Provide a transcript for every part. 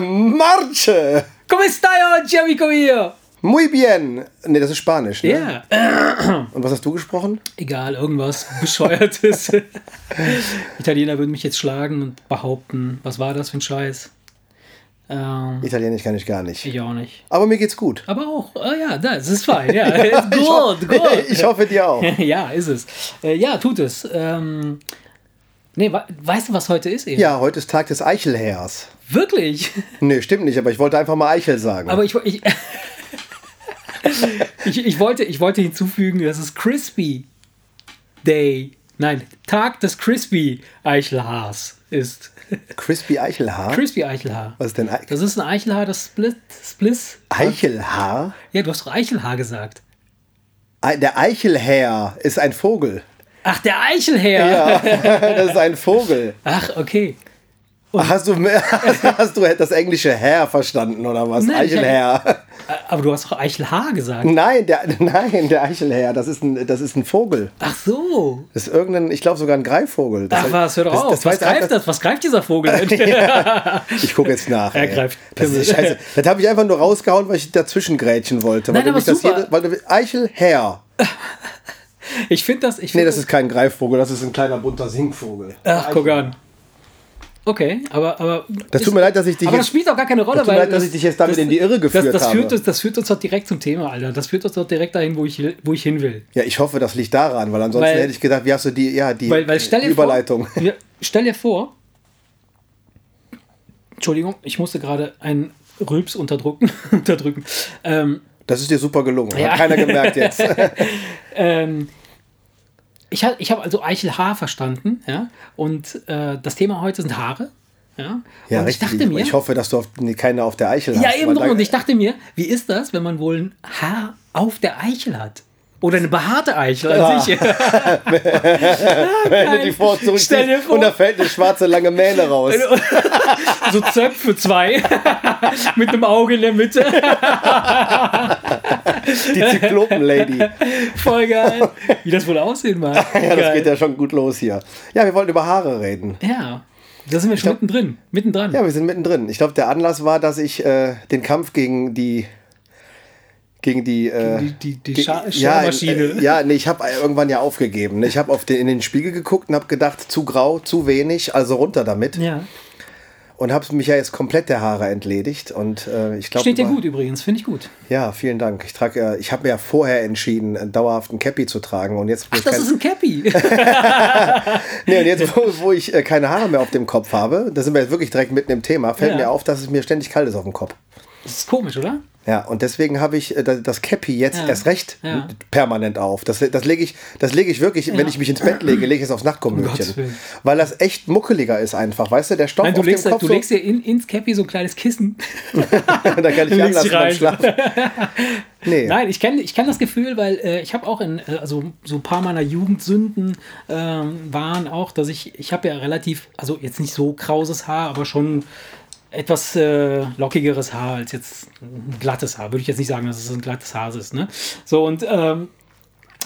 Marche! Come stai oggi, amico mio? Muy bien. Nee, das ist Spanisch, ne? Ja. Und was hast du gesprochen? Egal, irgendwas Bescheuertes. Italiener würden mich jetzt schlagen und behaupten, was war das für ein Scheiß? Ähm, Italienisch kann ich gar nicht. ich auch nicht. Aber mir geht's gut. Aber auch, ah ja, das ist fein. Ja, it's Ich ho- good, good. Ich hoffe dir auch. ja, ist es. Äh, ja, tut es. Ähm, nee, weißt du, was heute ist eben? Ja, heute ist Tag des Eichelhärs. Wirklich? Nee, stimmt nicht, aber ich wollte einfach mal Eichel sagen. Aber ich, ich, ich, ich, wollte, ich wollte hinzufügen, dass es Crispy Day, nein, Tag des Crispy Eichelhaars ist. Crispy Eichelhaar? Crispy Eichelhaar. was ist denn Ei- Das ist ein Eichelhaar, das Split, Spliss. Eichelhaar? Ja, du hast doch Eichelhaar gesagt. Der Eichelhäher ist ein Vogel. Ach, der Eichelhaar. Ja, das ist ein Vogel. Ach, okay. Ach, Hast du, hast du das englische Herr verstanden oder was? Nein, ich- Eichelhäher. Aber du hast doch Eichelhaar gesagt. Nein, der, nein, der Eichelhäher, das ist ein, das ist ein Vogel. Ach so. Das ist irgendein, ich glaube sogar ein Greifvogel. Das Ach was, hör doch das, auf. Das, was, greift einfach- das? was greift dieser Vogel denn? Ich gucke jetzt nach. Er ey. greift Das ist Pimmel. scheiße. Das habe ich einfach nur rausgehauen, weil ich dazwischen grätschen wollte. Nein, weil du aber das super. jede- weil du, Eichelhäher. Ich finde das. Ich Nee, find das ist kein Greifvogel, das ist ein kleiner bunter Singvogel. Ach, guck an. Okay, aber. aber Das tut mir leid, dass ich dich Aber das jetzt- spielt auch gar keine Rolle, tut mir leid, dass ich dich jetzt damit in die Irre geführt das, das habe. Führt uns, das führt uns doch direkt zum Thema, Alter. Das führt uns doch direkt dahin, wo ich, wo ich hin will. Ja, ich hoffe, das liegt daran, weil ansonsten Weil- hätte ich gedacht, wie hast du die, ja, die Weil, weil dir Überleitung. Vor, stell dir vor. Entschuldigung, ich musste gerade einen Rülps unterdrücken. unterdrücken. Ähm, Das ist dir super gelungen. Ja. Hat keiner gemerkt jetzt. ähm, ich ich habe also Eichelhaar verstanden, ja. Und äh, das Thema heute sind Haare. Ja, Ja, und ich dachte mir, ich hoffe, dass du auf, nee, keine auf der Eichel Ja, hast. eben weil drum. Und ich dachte mir, wie ist das, wenn man wohl ein Haar auf der Eichel hat? Oder eine behaarte Eichel an Ja. sich. wenn du die vor Stell dir zurückziehst vor. und da fällt eine schwarze lange Mähne raus. so Zöpfe zwei. Mit einem Auge in der Mitte. Die Zyklopen-Lady. Voll geil. Wie das wohl aussehen mag. Ja, das Geil. geht ja schon gut los hier. Ja, wir wollten über Haare reden. Ja, da sind wir schon mittendrin. Mittendran. Ja, wir sind mittendrin. Ich glaube, der Anlass war, dass ich äh, den Kampf gegen die gegen die äh, die die, die ge- Scha ja, Schermaschine. äh, ja, nee, ich habe irgendwann ja aufgegeben. Ich habe auf den, in den Spiegel geguckt und habe gedacht, zu grau, zu wenig, also runter damit. ja. Und habe mich ja jetzt komplett der Haare entledigt. Und äh, ich glaube. Steht dir gut übrigens, finde ich gut. Ja, vielen Dank. Ich trage ja, ich habe mir ja vorher entschieden, einen dauerhaften Cappy zu tragen. Und jetzt, Ach, ich das ist ein Cappy. Nee, und jetzt, wo, wo ich äh, keine Haare mehr auf dem Kopf habe, da sind wir jetzt wirklich direkt mitten im Thema, fällt Ja. mir auf, dass es mir ständig kalt ist auf dem Kopf. Das ist komisch, oder? Ja, und deswegen habe ich äh, das Cappy jetzt Ja. erst recht Ja. permanent auf. Das, das lege ich, das lege ich wirklich, wenn ich mich ins Bett lege, lege ich es aufs Um. Willen. Weil das echt muckeliger ist einfach, weißt du, der Stoff Nein, du auf legst, dem Kopf du legst dir in, ins Cappy so ein kleines Kissen. da kann ich anlassen beim. Schlafen. Nee. Nein, ich kenne ich kenn das Gefühl, weil äh, ich habe auch in, äh, also so ein paar meiner Jugendsünden ähm, waren auch, dass ich, ich habe ja relativ, also jetzt nicht so krauses Haar, aber schon etwas äh, lockigeres Haar als jetzt ein glattes Haar. Würde ich jetzt nicht sagen, dass es ein glattes Haar ist. Ne? So und ähm,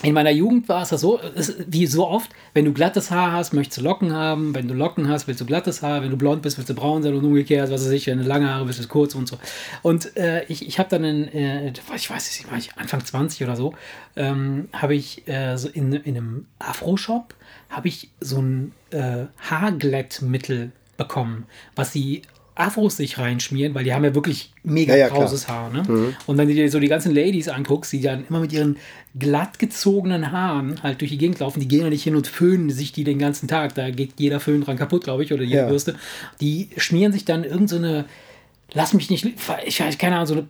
in meiner Jugend war es das so, wie so oft, wenn du glattes Haar hast, möchtest du Locken haben, wenn du Locken hast, willst du glattes Haar, wenn du blond bist, willst du braun sein und umgekehrt, was weiß ich, wenn du lange Haare bist, willst du kurz und so. Und äh, ich, ich habe dann in, äh, ich weiß nicht, war ich Anfang 20 oder so, ähm, habe ich äh, so in, in einem Afro-Shop, habe ich so ein äh, Haarglättmittel bekommen, was sie Afros sich reinschmieren, weil die haben ja wirklich mega Ja, ja, klar. krauses Haar. Ne? Und wenn du dir so die ganzen Ladies anguckst, die dann immer mit ihren glatt gezogenen Haaren halt durch die Gegend laufen, die gehen ja nicht hin und föhnen sich die den ganzen Tag. Da geht jeder Föhn dran kaputt, glaube ich, oder jede Ja. Bürste. Die schmieren sich dann irgend so eine, lass mich nicht, ich weiß keine Ahnung, so eine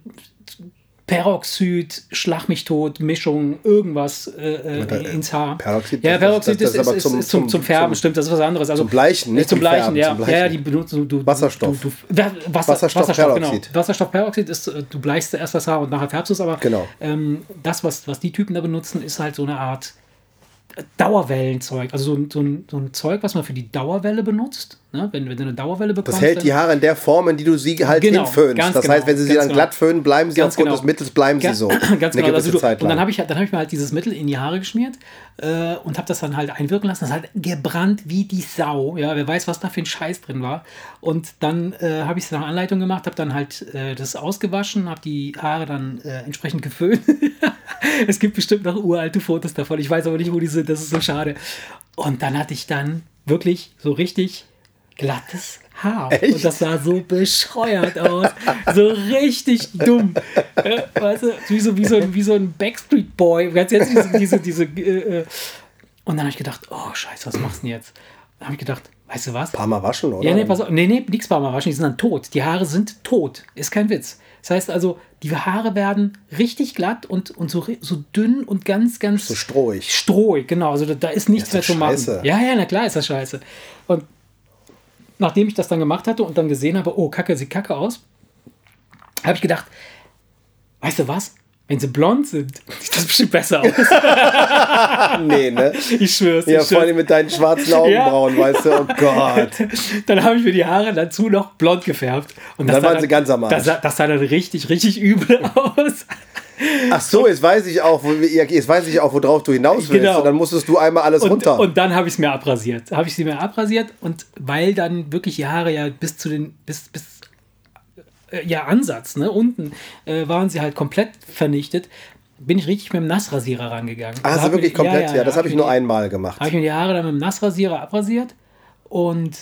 Peroxid, Schlag mich tot, Mischung, irgendwas äh, äh, ins Haar. Peroxid, ja, das- Peroxid das- das ist, ist aber ist, zum- ist zum, zum Färben, zum- stimmt, das ist was anderes. Also, zum Bleichen, nicht zum Bleichen, Färben, ja. zum Bleichen. Ja, die benutzen du, Wasserstoff. Du, du, Wasser, Wasserstoffperoxid. Wasserstoff, genau. Wasserstoffperoxid ist, äh, du bleichst zuerst das Haar und nachher färbst du es, aber Genau. ähm, das, was, was die Typen da benutzen, ist halt so eine Art Dauerwellenzeug. Also so, so, so ein Zeug, was man für die Dauerwelle benutzt. Ne? Wenn, wenn du eine Dauerwelle bekommst. Das hält die Haare in der Form, in die du sie halt Genau, hinföhnst. Das genau, heißt, wenn sie sie dann genau. glatt föhnen, bleiben sie Ganz aufgrund genau. des Mittels, bleiben sie so. Ganz Eine genau. Also du, Zeit und dann habe ich, dann hab ich mir halt dieses Mittel in die Haare geschmiert äh, und habe das dann halt einwirken lassen. Das hat gebrannt wie die Sau. Ja, wer weiß, was da für ein Scheiß drin war. Und dann äh, habe ich es nach Anleitung gemacht, habe dann halt äh, das ausgewaschen, habe die Haare dann äh, entsprechend geföhnt. es gibt bestimmt noch uralte Fotos davon. Ich weiß aber nicht, wo die sind. Das ist so schade. Und dann hatte ich dann wirklich so richtig glattes Haar. Echt? Und das sah so bescheuert aus. so richtig dumm. Äh, weißt du, wie so, wie so, ein- wie so ein Backstreet Boy. Jetzt diese, diese, diese äh, äh. Und dann habe ich gedacht, oh Scheiße, was machst du denn jetzt? Dann habe ich gedacht, weißt du was? Paar Mal waschen, oder? Ja, nee, pass auf. Nee, nee, nichts Mal waschen, die sind dann tot. Die Haare sind tot. Ist kein Witz. Das heißt also, die Haare werden richtig glatt und, und so, so dünn und ganz, ganz So strohig. strohig, genau. Also da, da ist nichts ist mehr zu machen. Ja, ja, na klar ist das scheiße. Und nachdem ich das dann gemacht hatte und dann gesehen habe, oh, Kacke, sieht kacke aus, habe ich gedacht, weißt du was? Wenn sie blond sind, sieht das bestimmt besser aus. Nee, ne? Ich schwör's. Ja, ich vor allem mit deinen schwarzen Augenbrauen, weißt du? Oh Gott. Dann habe ich mir die Haare dazu noch blond gefärbt. Und dann sah waren sie ganz am Arsch. Das das sah dann richtig, richtig übel aus. Ach so, jetzt weiß ich auch, wo, jetzt weiß ich auch, worauf du hinaus willst. Genau. Und dann musstest du einmal alles Und, runter. und dann habe ich es mir abrasiert. Habe ich sie mir abrasiert und weil dann wirklich die Haare ja bis zu den, bis, bis äh, ja, Ansatz, ne, unten äh, waren sie halt komplett vernichtet, bin ich richtig mit dem Nassrasierer rangegangen. ah, Also also wirklich mir- komplett? Ja, das habe ich nur die- einmal gemacht. Habe ich mir die Haare dann mit dem Nassrasierer abrasiert und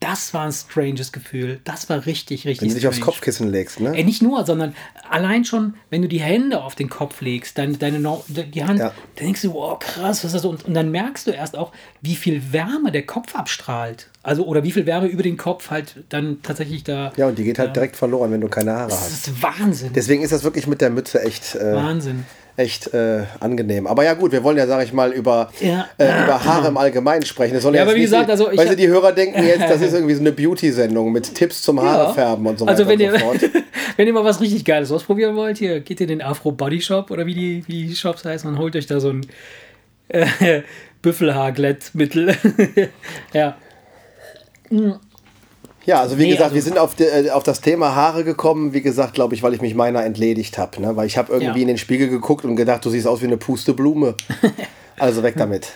das war ein stranges Gefühl. Das war richtig, richtig Wenn du dich aufs strange. Kopfkissen legst, ne? Ey, nicht nur, sondern allein schon, wenn du die Hände auf den Kopf legst, deine, deine die Hand, Ja. dann denkst du, wow, krass, was ist das? Und, und dann merkst du erst auch, wie viel Wärme der Kopf abstrahlt. Also, oder wie viel Wärme über den Kopf halt dann tatsächlich da. Ja, und die geht halt direkt verloren, wenn du keine Haare das hast. ist Wahnsinn. Deswegen ist das wirklich mit der Mütze echt, äh, Wahnsinn. Echt äh, angenehm. Aber ja gut, wir wollen ja, sage ich mal, über, Ja. äh, über Haare im Allgemeinen sprechen. Das soll Ja, aber wie gesagt, also ich weißt du, hab- die Hörer denken jetzt, das ist irgendwie so eine Beauty-Sendung mit Tipps zum Haarefärben und so weiter also wenn und ihr, so fort. wenn ihr mal was richtig Geiles ausprobieren wollt, hier geht ihr in den Afro Body Shop oder wie die, wie die Shops heißen und holt euch da so ein äh, Büffelhaarglättmittel. ja. Ja, also wie Nee, gesagt, also- wir sind auf, die, äh, auf das Thema Haare gekommen, wie gesagt, glaube ich, weil ich mich meiner entledigt habe. Ne? Weil ich habe irgendwie Ja. in den Spiegel geguckt und gedacht, du siehst aus wie eine Pusteblume. Also weg damit.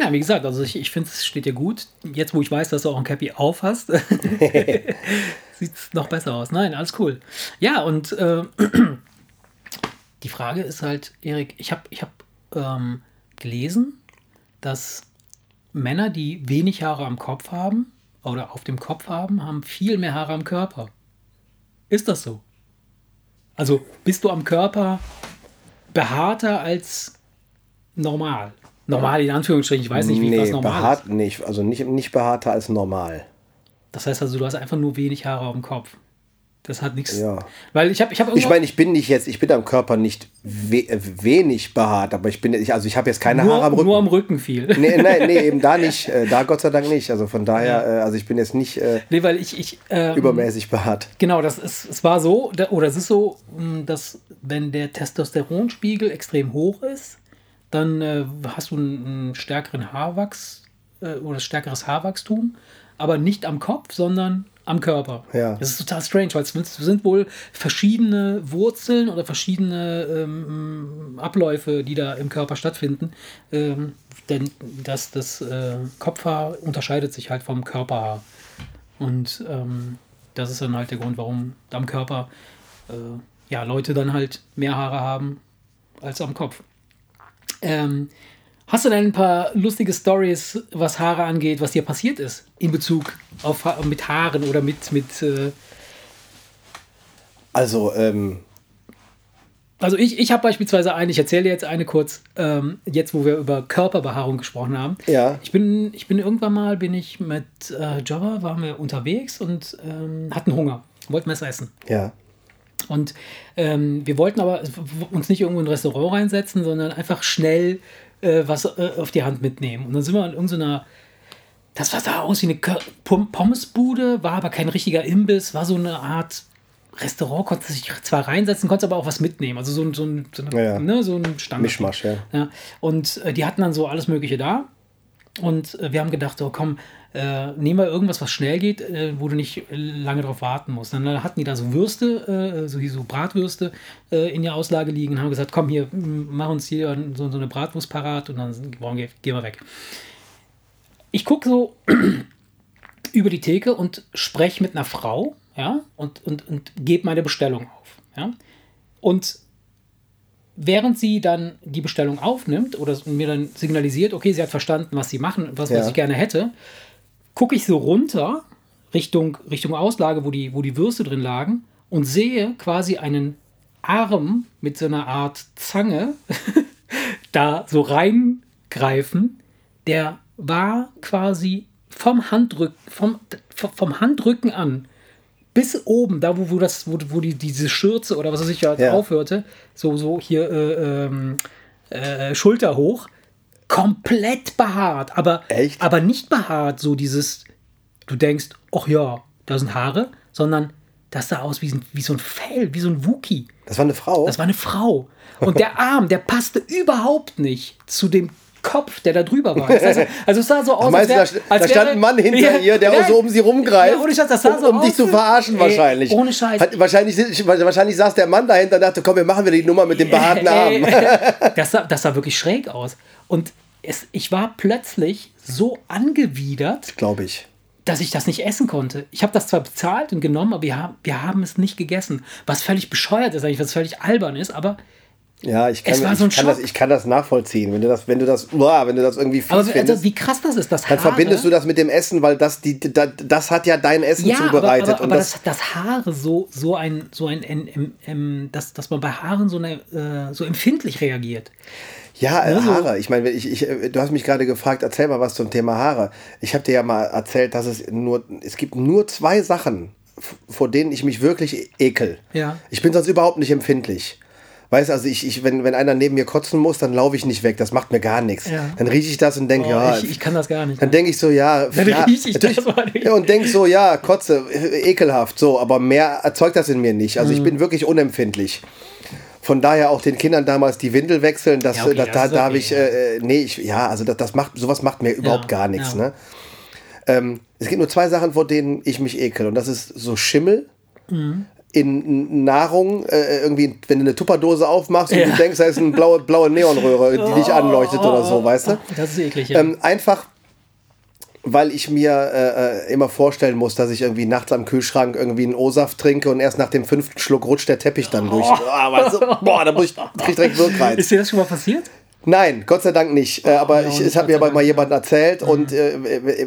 Ja, wie gesagt, also ich, ich finde, es steht dir gut. Jetzt, wo ich weiß, dass du auch ein Cappy auf hast, sieht es noch besser aus. Nein, alles cool. Ja, und äh, die Frage ist halt, Erik, ich habe ich hab, ähm, gelesen, dass Männer, die wenig Haare am Kopf haben oder auf dem Kopf haben, haben viel mehr Haare am Körper. Ist das so? Also bist du am Körper behaarter als normal? Normal in Anführungsstrichen, ich weiß nicht, wie nee, was normal ist. behaart, nicht, also nicht, nicht behaarter als normal. Das heißt also, du hast einfach nur wenig Haare auf dem Kopf. Das hat nichts. Ja. Weil ich habe ich hab Ich meine, ich bin nicht jetzt, ich bin am Körper nicht we wenig behaart, aber ich bin, ich, also ich habe jetzt keine nur, Haare am Rücken. nur am Rücken viel. Nee, nee, nee, eben da nicht. Äh, da Gott sei Dank nicht. Also von daher, äh, also ich bin jetzt nicht äh, Nee, weil ich, ich ähm, übermäßig behaart. Genau, das ist, es war so, da- oder es ist so, mh, dass wenn der Testosteronspiegel extrem hoch ist, dann äh, hast du einen, einen stärkeren Haarwachs äh, oder stärkeres Haarwachstum, aber nicht am Kopf, sondern am Körper. Ja. Das ist total strange, weil es sind wohl verschiedene Wurzeln oder verschiedene ähm, Abläufe, die da im Körper stattfinden. Ähm, denn das, das äh, Kopfhaar unterscheidet sich halt vom Körperhaar. Und ähm, das ist dann halt der Grund, warum am Körper äh, ja, Leute dann halt mehr Haare haben als am Kopf. Ähm, hast du denn ein paar lustige Stories, was Haare angeht, was dir passiert ist in Bezug auf Ha- mit Haaren oder mit mit äh, Also, ähm, also ich, ich habe beispielsweise eine, ich erzähle dir jetzt eine kurz, ähm, jetzt wo wir über Körperbehaarung gesprochen haben. Ja. Ich bin, ich bin irgendwann mal, bin ich mit äh, Jobber, waren wir unterwegs und ähm, hatten Hunger, wollten was essen. ja. Und ähm, wir wollten aber uns nicht irgendwo in ein Restaurant reinsetzen, sondern einfach schnell äh, was äh, auf die Hand mitnehmen. Und dann sind wir in irgendeiner, das sah aus wie eine Pommesbude, war aber kein richtiger Imbiss, war so eine Art Restaurant, konnte sich zwar reinsetzen, konnte aber auch was mitnehmen. Also so ein, so ein, so eine, Ja, ja. ne, so ein Standard. Mischmasch, ja. Ja, und äh, die hatten dann so alles Mögliche da. Und äh, wir haben gedacht, so komm, äh, nehmen wir irgendwas, was schnell geht, äh, wo du nicht lange drauf warten musst. Dann hatten die da so Würste, äh, so, so Bratwürste äh, in der Auslage liegen und haben gesagt, komm hier, mach uns hier so, so eine Bratwurst parat und dann boah, gehen wir weg. Ich gucke so über die Theke und spreche mit einer Frau, ja, und, und, und gebe meine Bestellung auf, ja. Und während sie dann die Bestellung aufnimmt oder mir dann signalisiert, okay, sie hat verstanden, was sie machen, was, ja. was ich gerne hätte, gucke ich so runter Richtung, Richtung Auslage, wo die, wo die Würste drin lagen und sehe quasi einen Arm mit so einer Art Zange da so reingreifen. Der war quasi vom Handrücken, vom, vom Handrücken an bis oben, da wo, wo das, wo, wo die, diese Schürze oder was weiß ich ja, ja. aufhörte, so, so hier äh, ähm, äh, Schulter hoch, komplett behaart, aber, Echt? aber nicht behaart, so dieses, du denkst, ach ja, da sind Haare, sondern das sah aus wie, wie so ein Fell, wie so ein Wookie. Das war eine Frau? Das war eine Frau. Und der Arm, der passte überhaupt nicht zu dem Kopf, der da drüber war. Das heißt, also es sah so aus, als, wär, da, als da stand ein Mann hinter ja, ihr, der ja, so um sie rumgreift, ja, ohne Scheiß, das sah so um, um dich zu verarschen ey, wahrscheinlich. Ohne Scheiß. Hat, wahrscheinlich, wahrscheinlich saß der Mann dahinter und dachte, komm, wir machen wieder die Nummer mit dem behaarten Arm. das, sah, das sah wirklich schräg aus. Und es, ich war plötzlich so angewidert. Glaube ich dass ich das nicht essen konnte. Ich habe das zwar bezahlt und genommen, aber wir haben, wir haben es nicht gegessen. Was völlig bescheuert ist, eigentlich, was völlig albern ist, aber ja, ich kann, ich, so kann das, ich kann das nachvollziehen. Wenn du das, wenn du das, boah, wenn du das irgendwie aber also, wie krass das ist, das Haare. Dann verbindest du das mit dem Essen, weil das, die, das, das hat ja dein Essen ja, zubereitet. Aber, aber, aber das, das, Haare so, so ein, so ein, ein, ein, ein dass, dass man bei Haaren so, eine, äh, so empfindlich reagiert. Ja, äh, Haare. Ich meine, ich, ich, du hast mich gerade gefragt, erzähl mal was zum Thema Haare. Ich habe dir ja mal erzählt, dass es nur, es gibt nur zwei Sachen, vor denen ich mich wirklich ekel. Ja. Ich bin sonst überhaupt nicht empfindlich. Weißt also ich, ich, wenn, wenn einer neben mir kotzen muss, dann laufe ich nicht weg. Das macht mir gar nichts. Ja. Dann rieche ich das und denke, oh, ja. Ich, ich, kann das gar nicht. Dann denke ich so, ja. Dann ja, rieche ich das ja, Und denke so, ja, Kotze, ekelhaft, so, aber mehr erzeugt das in mir nicht. Also mhm. ich bin wirklich unempfindlich. Von daher auch den Kindern damals die Windel wechseln, das, ja, okay, das, da, da habe ich, äh, nee, ich, ja, also das, das macht, sowas macht mir überhaupt gar nichts. Ne? Ähm, es gibt nur zwei Sachen, vor denen ich mich ekel. Und das ist so Schimmel. Mhm in Nahrung, äh, irgendwie, wenn du eine Tupperdose aufmachst und ja. du denkst, da ist eine blaue, blaue Neonröhre, die dich anleuchtet oh, oder so, weißt du? Das ist eklig, ja. Ähm, einfach, weil ich mir äh, äh, immer vorstellen muss, dass ich irgendwie nachts am Kühlschrank irgendwie einen O-Saft trinke und erst nach dem fünften Schluck rutscht der Teppich dann durch. Oh. Ah, weißt du? Boah, da muss ich, krieg ich direkt Wirkreiz. Ist dir das schon mal passiert? Nein, Gott sei Dank nicht. Äh, aber ja, ich, es hat mir aber mal jemand erzählt. Mhm. Und äh,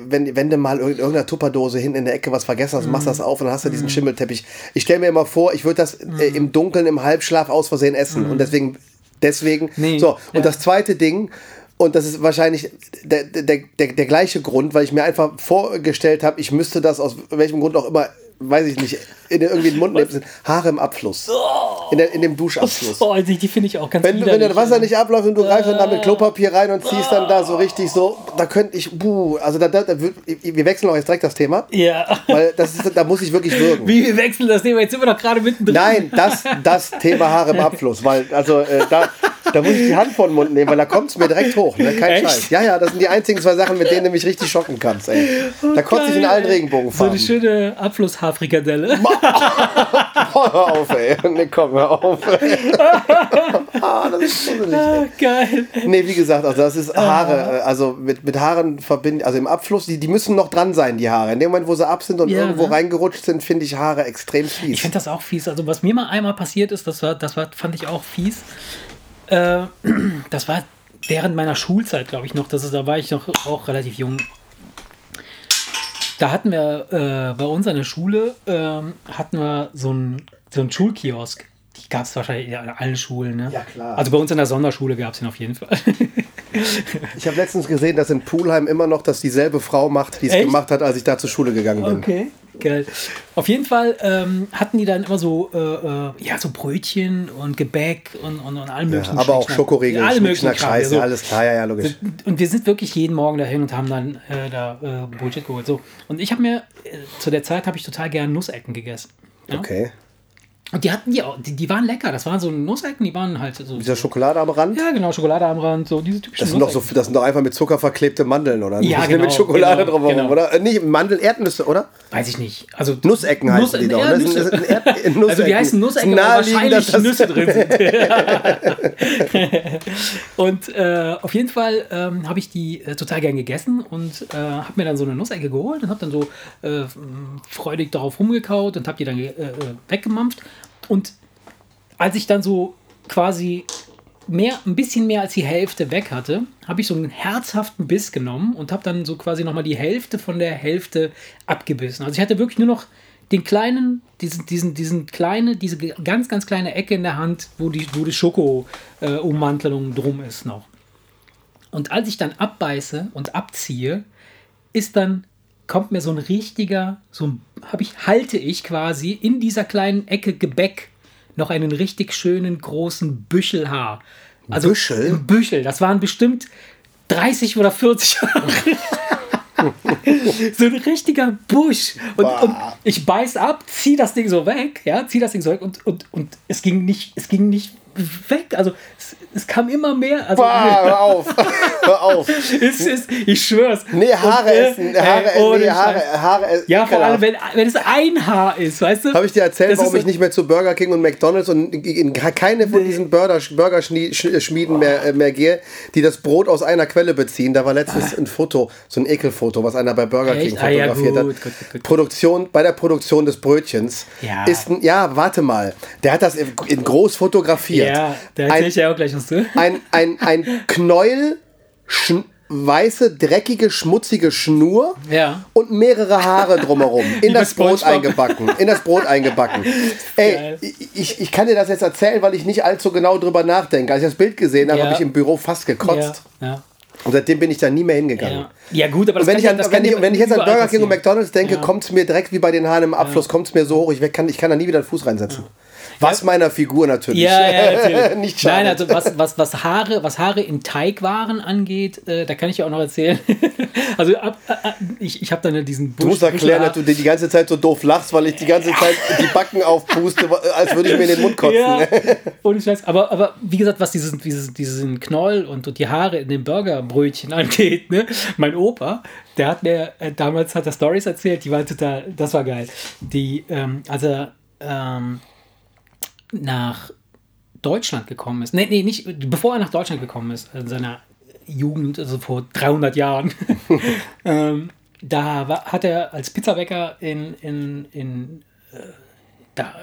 wenn, wenn du mal in irgendeiner Tupperdose hinten in der Ecke was vergessen hast, mhm. machst das auf und dann hast du diesen mhm. Schimmelteppich. Ich stelle mir immer vor, ich würde das äh, mhm. im Dunkeln, im Halbschlaf aus Versehen essen. Mhm. Und deswegen, deswegen. Nee. So, und ja. das zweite Ding, und das ist wahrscheinlich der, der, der, der gleiche Grund, weil ich mir einfach vorgestellt habe, ich müsste das aus welchem Grund auch immer weiß ich nicht, in irgendwie den Mund sind Haare im Abfluss. In, der, in dem Duschabfluss. Oh, also die finde ich auch ganz Wenn, wenn das Wasser nicht abläuft und du greifst dann da mit Klopapier rein und ziehst dann da so richtig so, da könnte ich, buh, also da, da, da, wir wechseln auch jetzt direkt das Thema. Ja. Weil das ist, da muss ich wirklich würgen. Wie wir wechseln das Thema? Jetzt sind wir doch gerade mittendrin. Nein, das, das Thema Haare im Abfluss, weil, also äh, da, da muss ich die Hand vor den Mund nehmen, weil da kommt es mir direkt hoch. Ne? Kein Echt? Scheiß. Ja, ja, das sind die einzigen zwei Sachen, mit denen du mich richtig schocken kannst. Ey. Da kotze ich in allen Regenbogenfarben. So eine schöne Abflusshaarfrikadelle. hör auf, ey. Nee, komm, hör auf. ah, das ist gruselig. Ah, geil. Nee, wie gesagt, also das ist Haare. Ah. Also mit, mit Haaren verbinden, also im Abfluss, die, die müssen noch dran sein, die Haare. In dem Moment, wo sie ab sind und ja, irgendwo ne? reingerutscht sind, finde ich Haare extrem fies. Ich finde das auch fies. Also was mir mal einmal passiert ist, das war, das war, fand ich auch fies. Äh, das war während meiner Schulzeit, glaube ich, noch. Das ist, da war ich noch auch relativ jung. Da hatten wir äh, bei uns an der Schule äh, hatten wir so einen so einen Schulkiosk. Die gab es wahrscheinlich an allen Schulen. Ne? Ja, klar. Also bei uns in der Sonderschule gab es ihn auf jeden Fall. ich habe letztens gesehen, dass in Pulheim immer noch das dieselbe Frau macht, die es gemacht hat, als ich da zur Schule gegangen bin. Okay. Geil. Auf jeden Fall ähm, hatten die dann immer so, äh, äh, ja, so Brötchen und Gebäck und, und, und allen möglichen ja, Aber auch Schokoriegel, alle möglichen Scheiße, so. alles klar, ja, ja, logisch. Und wir sind wirklich jeden Morgen dahin und haben dann äh, da äh, Bullshit geholt. So. Und ich habe mir, äh, zu der Zeit habe ich total gern Nussecken gegessen. Ja? Okay. Und die hatten die auch, die, die waren lecker. Das waren so Nussecken, die waren halt so. Dieser Schokolade am Rand? Ja, genau, Schokolade am Rand, so diese typischen das sind, doch so, das sind doch einfach mit Zucker verklebte Mandeln, oder? Ja, Nicht genau, mit Schokolade genau, drauf, genau. oder? Äh, Nicht Mandeln, Erdnüsse, oder? Weiß ich nicht. Also Nussecken heißen Nuss- die doch. ja, sind- Nüsse. Nussecken. Also die heißen Nussecken, aber wahrscheinlich dass das- Nüsse drin sind. und äh, auf jeden Fall ähm, habe ich die äh, total gern gegessen und äh, habe mir dann so eine Nussecke geholt und habe dann so äh, freudig darauf rumgekaut und habe die dann weggemampft. Und als ich dann so quasi mehr, ein bisschen mehr als die Hälfte weg hatte, habe ich so einen herzhaften Biss genommen und habe dann so quasi nochmal die Hälfte von der Hälfte abgebissen. Also ich hatte wirklich nur noch den kleinen, diesen, diesen, diesen kleine, diese ganz, ganz kleine Ecke in der Hand, wo die, wo die Schoko-Ummantelung drum ist noch. Und als ich dann abbeiße und abziehe, ist dann, kommt mir so ein richtiger, so ein, hab ich, halte ich quasi in dieser kleinen Ecke Gebäck noch einen richtig schönen großen Büschel Haar. Also Büschel? Ein Büschel. Das waren bestimmt 30 oder 40 Haare. so ein richtiger Busch. Und, und ich beiß ab, zieh das Ding so weg, ja, zieh das Ding so weg und, und, und es ging nicht, es ging nicht weg. Also es, es kam immer mehr. Also, Bah, hör auf. hör auf. es ist, ich schwör's. Nee, Haare Und, äh, essen. Haare, ey, nee, Haare. Haare essen. Ja, vor allem, wenn, wenn es ein Haar ist, weißt du? Habe ich dir erzählt, warum ich nicht mehr zu Burger King und McDonalds und in keine von diesen Burger- Burgerschmieden mehr, äh, mehr gehe, die das Brot aus einer Quelle beziehen? Da war letztens ein Foto, so ein Ekelfoto, was einer bei Burger Echt? King Ah, ja, fotografiert gut, hat. gut, gut. Produktion, bei der Produktion des Brötchens Ja. ist ein, ja, warte mal, der hat das in in groß fotografiert. Ja, da ein, erzähl ich ja auch gleich was zu. ein, ein, ein Knäuel, weiße, dreckige, schmutzige Schnur Ja. und mehrere Haare drumherum in das Brot eingebacken. In das Brot eingebacken. Ey, ich, ich kann dir das jetzt erzählen, weil ich nicht allzu genau drüber nachdenke. Als ich das Bild gesehen habe, Ja. habe ich im Büro fast gekotzt. Ja, ja. Und seitdem bin ich da nie mehr hingegangen. Ja. ja, gut, aber Und das wenn kann ich, ja- an, das wenn, ich, ja wenn ich jetzt an Burger King und. McDonalds denke, Ja. kommt es mir direkt wie bei den Haaren im Abfluss, kommt es mir so hoch, ich kann, ich kann da nie wieder den Fuß reinsetzen. Was meiner Figur natürlich. Ja, ja, natürlich. nicht schade. Nein, also was, was, was, Haare, was Haare in Teigwaren angeht, äh, da kann ich ja auch noch erzählen. also ab, äh, ich, ich habe dann diesen Busch, Du musst erklären, dass du dir die ganze Zeit so doof lachst, weil ich die ganze Zeit die Backen aufpuste, als würde ich mir in den Mund kotzen. Ja, ohne Scheiß. Aber, aber wie gesagt, was dieses, dieses, diesen Knoll und, und die Haare in den Burgerbrötchen angeht, ne? mein Opa, der hat mir äh, damals hat er Stories erzählt, die waren total, das war geil. Die, ähm, als er ähm, nach Deutschland gekommen ist, nee, nee, nicht, bevor er nach Deutschland gekommen ist, in seiner Jugend, also vor 300 Jahren, ähm, da war, hat er als Pizzabäcker in, in, in da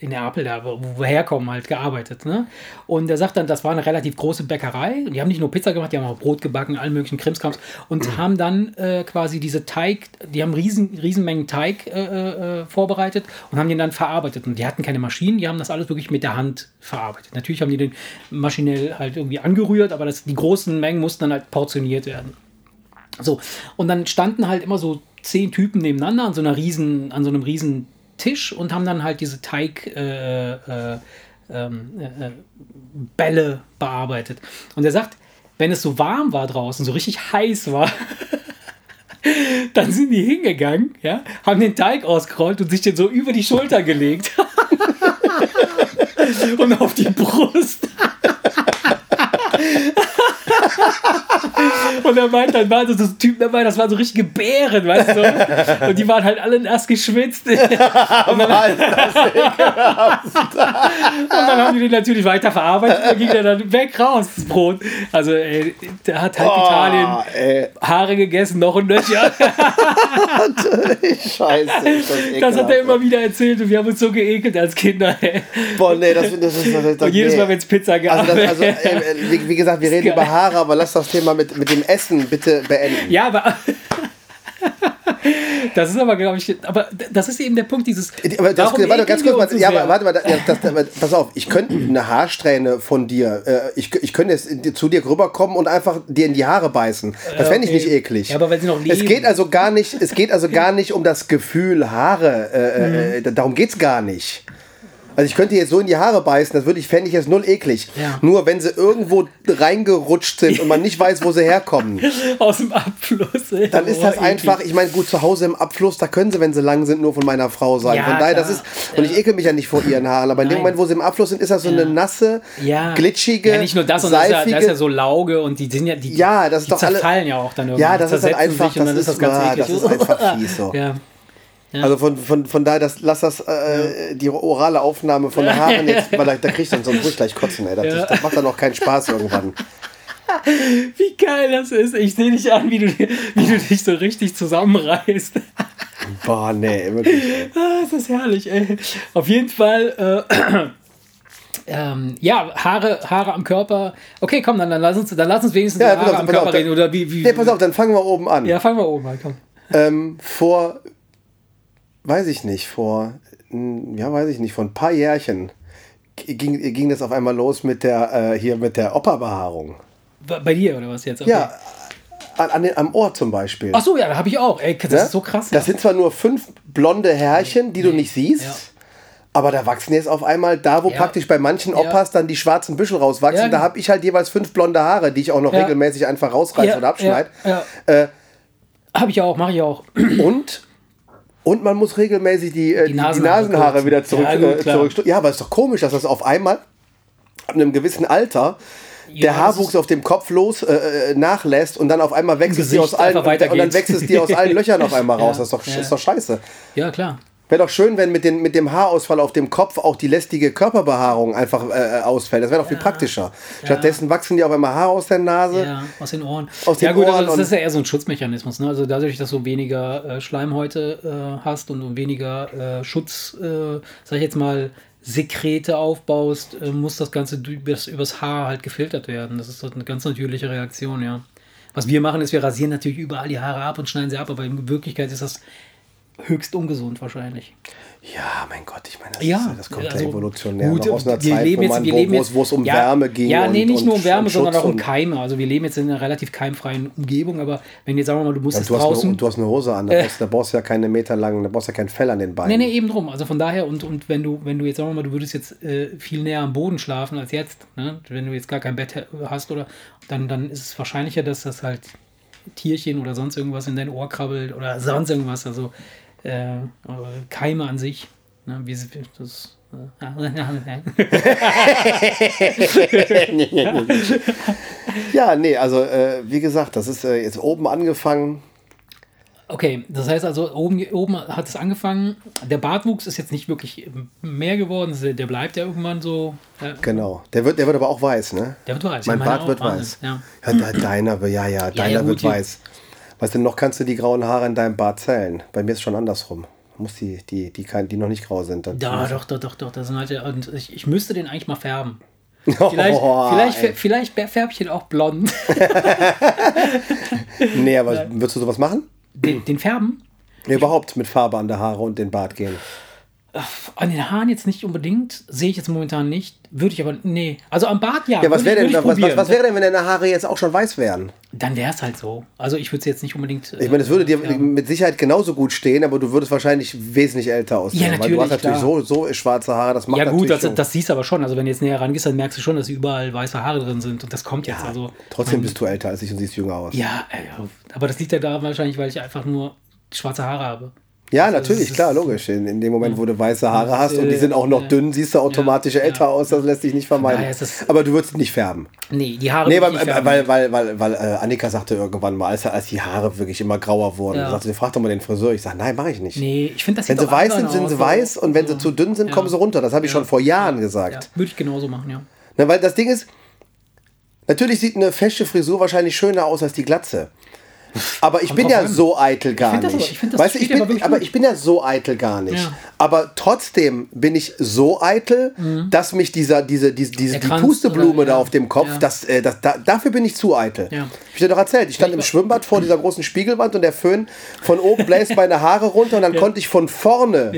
in Neapel, da wo wir herkommen, halt gearbeitet. Ne? Und er sagt dann, das war eine relativ große Bäckerei. Und die haben nicht nur Pizza gemacht, die haben auch Brot gebacken, allen möglichen Krimskrams. Und haben dann äh, quasi diese Teig, die haben riesen, Riesenmengen Teig äh, äh, vorbereitet und haben den dann verarbeitet. Und die hatten keine Maschinen, die haben das alles wirklich mit der Hand verarbeitet. Natürlich haben die den maschinell halt irgendwie angerührt, aber das, die großen Mengen mussten dann halt portioniert werden. So, und dann standen halt immer so zehn Typen nebeneinander an so einer riesen, an so einem riesen Tisch und haben dann halt diese Teig äh, äh, ähm, äh, Bälle bearbeitet. Und er sagt, wenn es so warm war draußen, so richtig heiß war, dann sind die hingegangen, ja, haben den Teig ausgerollt und sich den so über die Schulter gelegt. und auf die Brust. Und er meint, dann waren so so Typen dabei, das waren so richtige Bären, weißt du? Und die waren halt alle nass geschwitzt. Und dann, und dann haben die den natürlich weiter verarbeitet und dann ging der dann weg raus, das Brot. Also, ey, der hat halt Italien ey. Haare gegessen, noch und nöcher. Scheiße. Das, Das hat er immer wieder erzählt und wir haben uns so geekelt als Kinder. Ey. Boah, nee, das, das ist. Das, das, Und jedes. Mal, wenn es Pizza gab. Also, das, also äh, wie, wie gesagt, wir reden über Haare, aber lass das Thema mit, mit dem Essen bitte beenden. Ja, aber. Das ist aber, glaube ich, aber das ist eben der Punkt, dieses. Aber das, warte, ganz ekeln kurz, mal, ja, aber warte mal, das, das, pass auf, ich könnte eine Haarsträhne von dir, äh, ich, ich könnte jetzt zu dir rüberkommen und einfach dir in die Haare beißen. Das fände ich okay. nicht eklig. Ja, aber weil sie noch Es leben. geht also gar nicht, es geht also gar nicht um das Gefühl Haare, äh, Mhm. äh, darum geht es gar nicht. Also ich könnte jetzt so in die Haare beißen, das würde ich, fände ich jetzt null eklig. Ja. Nur wenn sie irgendwo reingerutscht sind und man nicht weiß, wo sie herkommen. Aus dem Abfluss. Ey. Dann ist das oh, einfach, ich meine, gut, zu Hause im Abfluss, da können sie, wenn sie lang sind, nur von meiner Frau sein. Ja, von daher, klar. das ist, und ich ekel mich ja nicht vor ihren Haaren, aber in dem Moment, wo sie im Abfluss sind, ist das so eine nasse, ja. glitschige, Ja, nicht nur das, sondern da ist, ja, ist ja so Lauge und die sind ja, die, ja, das ist die doch zerfallen alle, ja auch dann irgendwie. Ja, das ist halt einfach, das ist, das, ah, das ist einfach fies so. Ja. Ja. Also von, von, von daher, das, lass das, äh, ja. die orale Aufnahme von den Haaren jetzt, weil da, da kriegst du sonst ruhig gleich kotzen, ey. Das, ja. das macht dann auch keinen Spaß irgendwann. Wie geil das ist. Ich sehe dich an, wie du, wie du dich so richtig zusammenreißt. Boah, nee, wirklich. Ah, das ist herrlich, ey. Auf jeden Fall, äh, ähm, ja, Haare, Haare am Körper. Okay, komm, dann, dann, lass, uns, dann lass uns wenigstens ja, Haare auf, am Körper auf, reden. Oder wie, wie, nee, pass auf, dann fangen wir oben an. Ja, fangen wir oben an, komm. Ähm, vor weiß ich nicht, vor, ja, weiß ich nicht, vor ein paar Jährchen ging, ging das auf einmal los mit der, äh, hier mit der Opperbehaarung. Bei dir oder was jetzt? Okay. Ja, an, an den, am Ohr zum Beispiel. Ach so, ja, da habe ich auch. Ey, das ja? ist so krass. Das ja. sind zwar nur fünf blonde Härchen, die nee. du nicht siehst. Ja. Aber da wachsen jetzt auf einmal, da wo ja. praktisch bei manchen Oppas dann die schwarzen Büschel rauswachsen, da habe ich halt jeweils fünf blonde Haare, die ich auch noch regelmäßig einfach rausreiße oder abschneide. Äh, habe ich auch, mache ich auch. Und und man muss regelmäßig die, äh, die, die Nasenhaare, wieder zurück, ja, gut, äh, zurück. Ja, aber es ist doch komisch, dass das auf einmal ab einem gewissen Alter ja, der Haarwuchs auf dem Kopf los äh, äh nachlässt und dann auf einmal wächst es dir aus allen und, dann wächst es dir aus allen Löchern auf einmal raus. Das ist doch, ist doch scheiße. Ja, klar. Wäre doch schön, wenn mit, den, mit dem Haarausfall auf dem Kopf auch die lästige Körperbehaarung einfach äh, äh ausfällt. Das wäre doch viel praktischer. Ja. Stattdessen wachsen die auf einmal Haare aus der Nase. Ja, aus den Ohren. Aus den ja, gut, Ohren also das ist ja eher so ein Schutzmechanismus. Ne? Also dadurch, dass du weniger äh, Schleimhäute äh, hast und weniger äh, Schutz, äh, sag ich jetzt mal, Sekrete aufbaust, äh, muss das Ganze übers, übers Haar halt gefiltert werden. Das ist halt eine ganz natürliche Reaktion, ja. Was wir machen, ist, wir rasieren natürlich überall die Haare ab und schneiden sie ab, aber in Wirklichkeit ist das höchst ungesund wahrscheinlich. Ja, mein Gott, ich meine, das, ja, ist, das kommt also, ja evolutionär gut, aus einer Zeit, wo, man, wo, jetzt, wo, es um ja, Wärme ging. Ja, nee, nicht und, nur um Wärme, sondern auch um Keime. Also wir leben jetzt in einer relativ keimfreien Umgebung, aber wenn jetzt sagen wir mal, du musst ja, du draußen... Eine, du hast eine Hose an, da, äh, brauchst, da brauchst du ja keine Meter lang, da brauchst du ja kein Fell an den Beinen. Nee, nee, eben drum. Also von daher, und, und wenn du, wenn du jetzt sagen wir mal, du würdest jetzt äh, viel näher am Boden schlafen als jetzt, ne? wenn du jetzt gar kein Bett hast oder dann, dann ist es wahrscheinlicher, dass das halt Tierchen oder sonst irgendwas in dein Ohr krabbelt oder sonst irgendwas. Also äh, Keime an sich. Ne, wie das, ja, nee, also äh, wie gesagt, das ist äh, jetzt oben angefangen. Okay, das heißt also, oben, oben hat es angefangen. Der Bartwuchs ist jetzt nicht wirklich mehr geworden, der bleibt ja irgendwann so. Äh, genau, der wird, der wird aber auch weiß, ne? Der wird weiß. Mein ja, Bart wird weiß. Ja. ja. deiner, ja, ja, deiner ja, wird weiß. Weißt du, noch kannst du die grauen Haare in deinem Bart zählen. Bei mir ist es schon andersrum muss die, die, die, die, die noch nicht grau sind. Dann ja, doch, doch, doch, doch. Das sind halt, und ich, ich müsste den eigentlich mal färben. Vielleicht, oh, vielleicht, vielleicht färbe ich den auch blond. nee, aber würdest du sowas machen? Den, den färben? Nee, überhaupt mit Farbe an der Haare und den Bart gehen. An den Haaren jetzt nicht unbedingt, sehe ich jetzt momentan nicht. Würde ich aber, nee. Also am Bart ja. Ja, was wäre denn, was, was, was wäre denn, wenn deine Haare jetzt auch schon weiß wären? Dann wäre es halt so. Also ich würde es jetzt nicht unbedingt. ich meine, es würde dir ja. mit Sicherheit genauso gut stehen, aber du würdest wahrscheinlich wesentlich älter aussehen. Ja, natürlich. Weil du hast natürlich so, so schwarze Haare, das macht Ja gut, das, das, siehst du aber schon. Also wenn du jetzt näher rangehst, dann merkst du schon, dass überall weiße Haare drin sind. Und das kommt jetzt. Ja, also, trotzdem bist du älter als ich und siehst jünger aus. Ja, aber das liegt ja daran wahrscheinlich, weil ich einfach nur schwarze Haare habe. Ja, also natürlich, klar, logisch. In, in dem Moment, wo du weiße Haare hast und die sind auch noch dünn, siehst du automatisch älter aus, das lässt sich nicht vermeiden. Aber du würdest nicht färben. Nee, die Haare nee, weil, weil, weil, weil, weil, äh, Annika sagte irgendwann mal, als, als die Haare wirklich immer grauer wurden, ja. sagte sie, frag doch mal den Friseur. Ich sage, nein, mache ich nicht. Nee, ich finde das Wenn sie weiß sind, sind sie weiß und wenn sie zu dünn sind, kommen sie runter. Das habe ich schon vor Jahren gesagt. Würde ich genauso machen, ja. Na, weil das Ding ist, natürlich sieht eine feste Frisur wahrscheinlich schöner aus als die Glatze. Aber ich bin ja so eitel gar nicht. ich das weißt, ich bin, aber, aber ich bin ja so eitel gar nicht. Ja. Aber trotzdem bin ich so eitel, mhm. dass mich dieser, diese, diese, diese die Pusteblume oder, da ja. auf dem Kopf, ja. das, äh, das, da, dafür bin ich zu eitel. Ja. Ich dir doch erzählt, ich stand im Schwimmbad vor dieser großen Spiegelwand und der Föhn von oben bläst meine Haare runter und dann konnte ich von vorne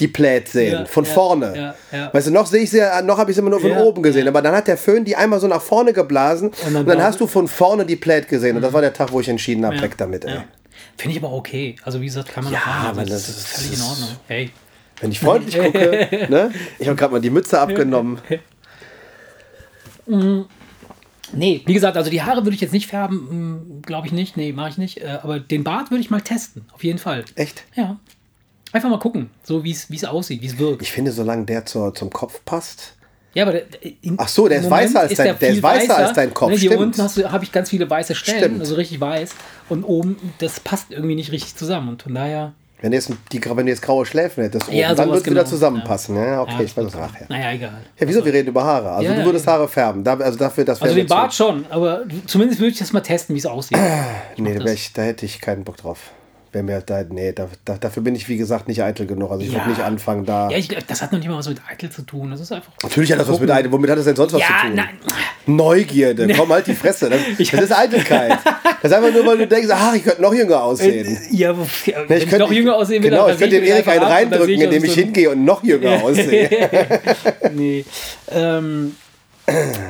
die Plät sehen, ja, von ja, vorne. Ja, weißt du, noch sehe ich sie, noch habe ich sie immer nur von oben gesehen, aber dann hat der Föhn die einmal so nach vorne geblasen und dann, und dann hast du von vorne die Plät gesehen und das war der Tag, wo ich entschieden habe, weg damit. Finde ich aber okay. Also wie gesagt, kann man ja, machen. Also, das, das, ist völlig in Ordnung. Hey. Wenn ich freundlich gucke, ne? Ich habe gerade mal die Mütze abgenommen. Nee, wie gesagt, also die Haare würde ich jetzt nicht färben, glaube ich nicht. Nee, mache ich nicht. Äh, aber den Bart würde ich mal testen, auf jeden Fall. Echt? Ja. Einfach mal gucken, so wie es aussieht, wie es wirkt. Ich finde, solange der zur, zum Kopf passt. Ja, aber der, Ach so, der ist weißer als dein, der, der ist weißer, weißer als dein Kopf. Ne, hier stimmt. unten habe ich ganz viele weiße Stellen, stimmt. also richtig weiß. Und oben, das passt irgendwie nicht richtig zusammen. Und von daher. Wenn du jetzt, die, wenn du jetzt graue Schläfen hättest, oben, ja, dann würde es genau. wieder zusammenpassen. Ja, okay, ja, ich weiß das nachher. Naja, egal. Ja, wieso? Wir reden über Haare. Also Ja, du ja, würdest Haare färben. Also dafür, das Also den Bart schon, aber zumindest würde ich das mal testen, wie es aussieht. Nee, da, ich, da hätte ich keinen Bock drauf. Wär mir da, nee, da, da, dafür bin ich, wie gesagt, nicht eitel genug. Also ich Ja. würde nicht anfangen, da. Ja, ich, das hat noch nicht mal was mit Eitel zu tun. Das ist einfach. Natürlich hat das was mit Eitel. Womit hat das denn sonst was Ja, zu tun? nein. Neugierde. Komm halt die Fresse. Das, das ist Eitelkeit. Das ist einfach nur, weil du denkst, ach, ich könnte noch jünger aussehen. Ja, wo- Ja, wenn ich, noch jünger aussehen Genau, ich könnte dem Erik einen reindrücken, indem ich hingehe und noch jünger aussehe. nee. Ähm,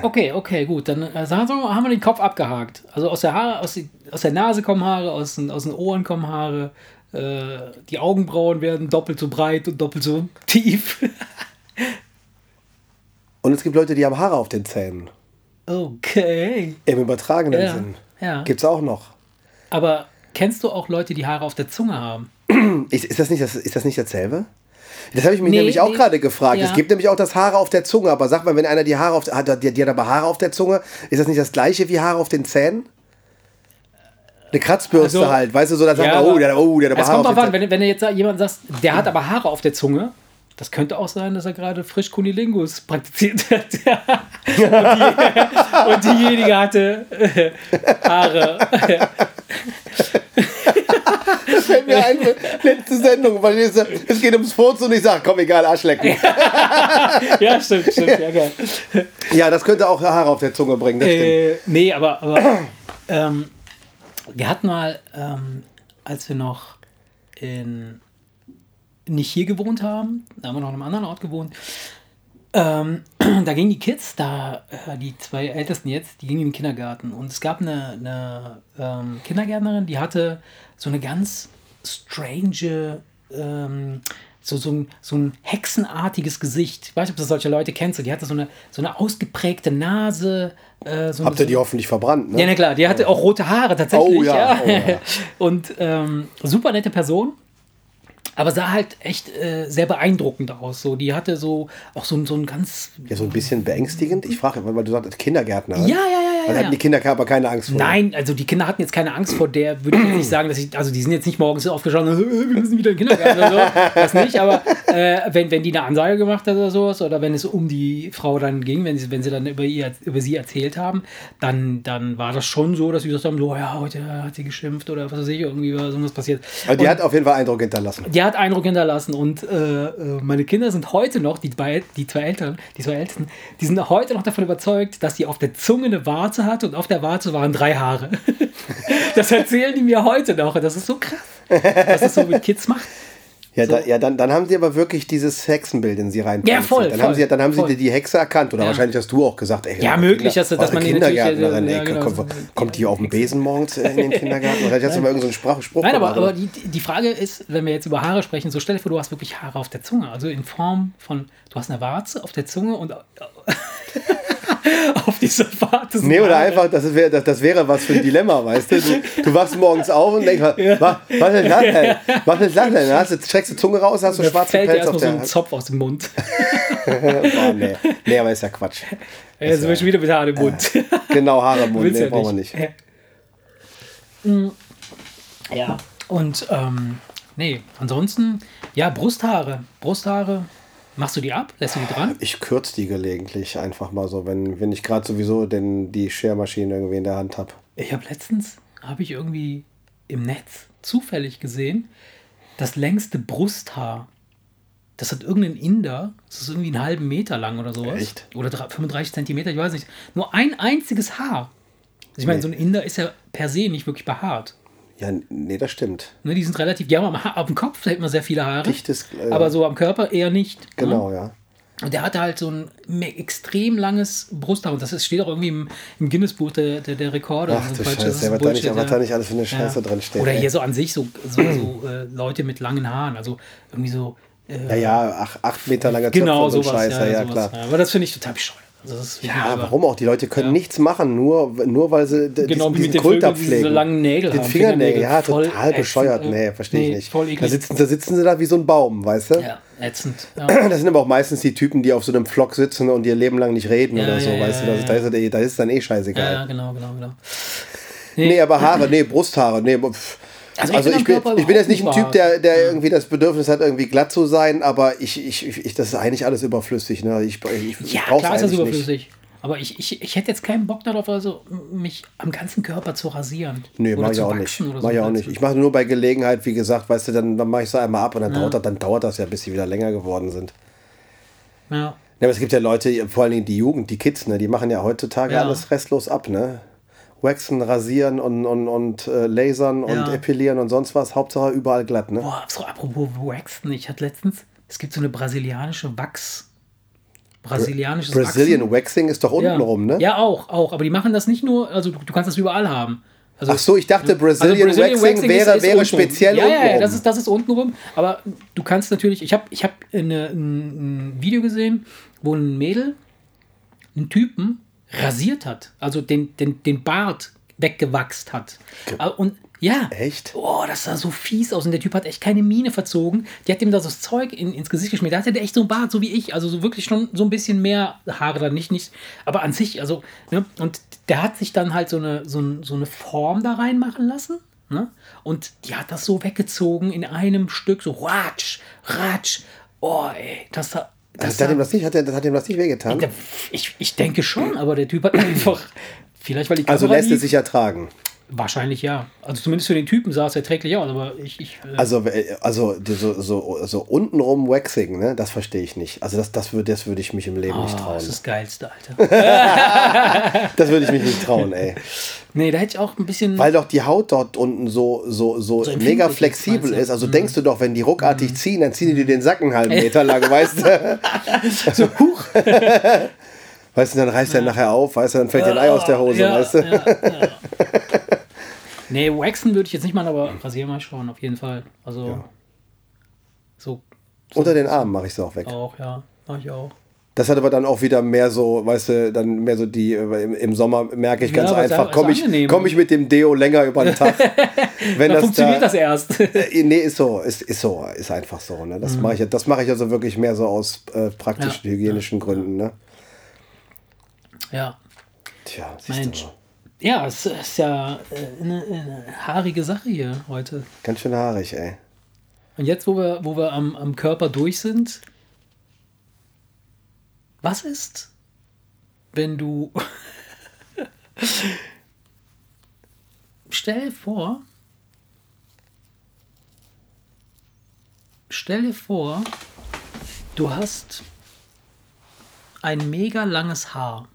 okay, okay, gut. Dann mal, haben wir den Kopf abgehakt. Also aus der, Haare, aus, die, aus der Nase kommen Haare, aus den, aus den Ohren kommen Haare. Äh, die Augenbrauen werden doppelt so breit und doppelt so tief. Und es gibt Leute, die haben Haare auf den Zähnen. okay. Im übertragenen Ja, Sinn. ja. Gibt's auch noch. Aber kennst du auch Leute, die Haare auf der Zunge haben? Ist, ist, das, nicht, das, ist das nicht dasselbe? Das habe ich mich Nee, nämlich auch nee. gerade gefragt. Ja. Es gibt nämlich auch das Haare auf der Zunge. Aber sag mal, wenn einer die Haare auf hat, die, die hat aber Haare auf der Zunge, ist das nicht das gleiche wie Haare auf den Zähnen? Eine Kratzbürste Also, halt, weißt du, so, da sagt Ja, man, oh, der, oh, der hat aber Es Haare kommt auf den an, wenn, wenn du jetzt jemand sagst, der hat aber Haare auf der Zunge, das könnte auch sein, dass er gerade frisch Kunilingus praktiziert hat. und, die, und diejenige hatte äh, Haare. Das fällt mir ein, letzte Sendung, weil es, es geht ums Furzen und ich sage, komm, egal, Arschlecken. ja, stimmt, stimmt. Ja, geil. Ja, das könnte auch Haare auf der Zunge bringen, das. Äh, nee, aber, aber ähm, wir hatten mal, ähm, als wir noch in, nicht hier gewohnt haben, da haben wir noch an einem anderen Ort gewohnt, ähm, da gingen die Kids, da äh, die zwei Ältesten jetzt, die gingen in den Kindergarten und es gab eine, eine ähm, Kindergärtnerin, die hatte so eine ganz strange, ähm, so, so, ein, so ein hexenartiges Gesicht. Ich weiß nicht, ob du solche Leute kennst. Die hatte so eine, so eine ausgeprägte Nase. Äh, so Habt ihr die hoffentlich verbrannt, ne? ja, na klar, die hatte auch rote Haare tatsächlich. Oh ja, oh ja. Und ähm, super nette Person. Aber sah halt echt äh, sehr beeindruckend aus. So, die hatte so auch so, ein- so ein ganz. Ja, so ein bisschen beängstigend. Ich frage, weil du sagst, Kindergärtner. Ja, ja, ja, ja. Weil ja. hatten die Kinder aber keine Angst vor. Nein, also die Kinder hatten jetzt keine Angst vor der, würde ich nicht sagen, dass ich, also die sind jetzt nicht morgens aufgestanden, "Äh, wir müssen wieder in den Kindergarten oder so, das nicht, aber äh, wenn, wenn die eine Ansage gemacht hat oder sowas, oder wenn es um die Frau dann ging, wenn sie, wenn sie dann über, ihr, über sie erzählt haben, dann, dann war das schon so, dass sie gesagt haben, so, ja, heute hat sie geschimpft oder was weiß ich, irgendwie war so was passiert. Also die Und- hat auf jeden Fall Eindruck hinterlassen. die hat Eindruck hinterlassen und äh, äh, meine Kinder sind heute noch, die, zwei, die zwei Eltern, die zwei Ältesten, die sind heute noch davon überzeugt, dass sie auf der Zunge eine Warze hatte und auf der Warze waren drei Haare. das erzählen die mir heute noch. und Das ist so krass, was das so mit Kids macht. Ja, da, ja dann, dann haben sie aber wirklich dieses Hexenbild in sie rein. Ja, voll, Dann voll, haben sie, dann haben sie die, die Hexe erkannt. Oder Ja. wahrscheinlich hast du auch gesagt, ey, Ja, möglich, dass- dass was, man Kindergärtnerin, ja, genau. kommt, kommt die auf dem Besen morgens in den Kindergarten? Vielleicht hast du mal irgendeinen so Sprach, Spruch Nein, aber, aber oder? die, die Frage ist, wenn wir jetzt über Haare sprechen, so stell dir vor, du hast wirklich Haare auf der Zunge. Also in Form von, du hast eine Warze auf der Zunge und auf dieser Warze sind Nee, oder Haare. einfach, das, wär, das, das wäre was für ein Dilemma, weißt du? Du, du wachst morgens auf und denkst, was ist das denn? Was ist das denn? Dann hast du, streckst die Zunge raus, hast du Da schwarzen fällt Pelz auf erstmal so der ein Zopf aus dem Mund. Boah, nee. nee, aber ist ja Quatsch. Er ist schon wieder mit Haaren im Mund. Genau, Haare im Mund, nee, ja brauchen wir nicht. Ja, und ähm, nee, ansonsten, ja, Brusthaare. Brusthaare, machst du die ab? Lässt du die dran? Ich kürze die gelegentlich einfach mal so, wenn, wenn ich gerade sowieso denn die Schermaschine irgendwie in der Hand habe. Ich habe letztens, habe ich irgendwie im Netz zufällig gesehen, das längste Brusthaar. Das hat irgendein Inder, das ist irgendwie einen halben Meter lang oder sowas. Echt? Oder drei- 35 Zentimeter, ich weiß nicht. Nur ein einziges Haar. Also ich meine, Nee. so ein Inder ist ja per se nicht wirklich behaart. Ja, nee, das stimmt. Ne, die sind relativ, die haben am, Ha- auf dem Kopf hält man sehr viele Haare. Dichtes, äh, aber so am Körper eher nicht. Ne? Genau, ja. Und der hatte halt so ein extrem langes Brusthaar. Und das ist, steht auch irgendwie im, im Guinness-Buch der, der, der Rekorde. Ach du Scheiße, was da, Bullshit, nicht, ja. da nicht alles für eine Scheiße Ja. drin steht. Oder ey. hier so an sich so, so, so äh, Leute mit langen Haaren. Also irgendwie so Äh, ja, ja, acht, acht Meter langer genau, Zöpfe und sowas, Scheiße, ja, ja, ja klar. Aber das finde ich total bescheuert. Ja, warum auch? Die Leute können ja. nichts machen, nur, nur weil sie genau, diesen, diesen Kult abpflegen. Diese langen Nägel den haben. Fingernägel, ja, total bescheuert. Nee, verstehe nee, ich nicht. Voll da, sitzen, da sitzen sie da wie so ein Baum, weißt du? Ja, ätzend. Ja. Das sind aber auch meistens die Typen, die auf so einem Flock sitzen und ihr Leben lang nicht reden ja, oder so, weißt du? Da, ist, da ist dann eh scheißegal. Ja, genau, genau, genau. Nee, nee aber Haare, nee, Brusthaare, nee, pff. Also, also ich, bin, ich bin jetzt nicht ein Typ, der, der irgendwie das Bedürfnis hat, irgendwie glatt zu sein, aber ich, ich, ich das ist eigentlich alles überflüssig. Ne? Ich, ich, ja, ich klar ist das überflüssig. Nicht. Aber ich, ich, ich hätte jetzt keinen Bock darauf, also mich am ganzen Körper zu rasieren. Nee, mach ich auch nicht. Mach so ich auch nicht. Ich mache nur bei Gelegenheit, wie gesagt, weißt du, dann, dann mache ich es einmal ab und dann, ja. dauert, das, dann dauert das ja, bis sie wieder länger geworden sind. Ja. ja. aber es gibt ja Leute, vor allen Dingen die Jugend, die Kids, ne, die machen ja heutzutage ja. alles restlos ab, ne? Waxen, rasieren und, und, und äh, lasern und epilieren und sonst was. Hauptsache überall glatt, ne? Boah, so apropos Waxen, ich hatte letztens, es gibt so eine brasilianische Wachs- brasilianisches Brazilian Waxing. Waxing ist doch untenrum, ja. ne? Ja, auch, auch. Aber die machen das nicht nur, also du, du kannst das überall haben. Also, Ach so, ich dachte, Brazilian, also Brazilian Waxing, Waxing, wäre, ist, wäre speziell ja, untenrum. Ja, ja, das ist, das ist untenrum. Aber du kannst natürlich, ich habe ich hab eine, ein Video gesehen, wo ein Mädel einen Typen rasiert hat. Also den, den, den Bart weggewachst hat. Und ja. Echt? Oh, das sah so fies aus. Und der Typ hat echt keine Miene verzogen. Die hat ihm da so das Zeug in, ins Gesicht geschmiert. Da hatte der echt so ein Bart, so wie ich. Also so wirklich schon so ein bisschen mehr Haare da nicht, nicht. Aber an sich, also, ne? Und der hat sich dann halt so eine, so, so eine Form da reinmachen lassen. Ne? Und die hat das so weggezogen in einem Stück, so ratsch, ratsch. Oh, ey, das sah. Das hat, ihm das nicht, hat, hat ihm das nicht wehgetan? Ich, ich denke schon, aber der Typ hat einfach. Vielleicht, weil die also Kamera Also lässt es sich ertragen. Wahrscheinlich ja. Also zumindest für den Typen sah es erträglich aus, aber ich. ich äh also, äh, also so, so, so untenrum Waxing, ne? Das verstehe ich nicht. Also das, das würde das würd ich mich im Leben oh, nicht trauen. Das ist das Geilste, Alter. das würde ich mich nicht trauen, ey. Nee, da hätte ich auch ein bisschen. Weil doch die Haut dort unten so, so, so, so mega flexibel ist. Also mhm. denkst du doch, wenn die ruckartig mhm. ziehen, dann ziehen die dir den Sack einen halben Meter lang, weißt du? so, huch. Weißt du, dann reißt ja. er nachher auf, weißt du, dann fällt dir ein Ei aus der Hose, ja, weißt du? Ja, ja. Nee, waxen würde ich jetzt nicht machen, aber rasieren mal schon, auf jeden Fall. Also ja. so, so, Unter den Armen mache ich es auch weg. Auch, ja, mache ich auch. Das hat aber dann auch wieder mehr so, weißt du, dann mehr so die, im, im Sommer merke ich ganz ja, einfach, komme ich, komm ich mit dem Deo länger über den Tag. Wenn das funktioniert da, das erst. Äh, nee, ist so, ist, ist so, ist einfach so. Ne? Das mhm. mache ich, das ich also wirklich mehr so aus äh, praktischen, ja. hygienischen ja. Gründen. Ne? Ja. Tja, Mensch. Ja, es ist ja äh, eine, eine, haarige Sache hier heute. Ganz schön haarig, ey. Und jetzt, wo wir, wo wir am, am Körper durch sind, was ist, wenn du. stell vor. Stell dir vor, du hast ein mega langes Haar.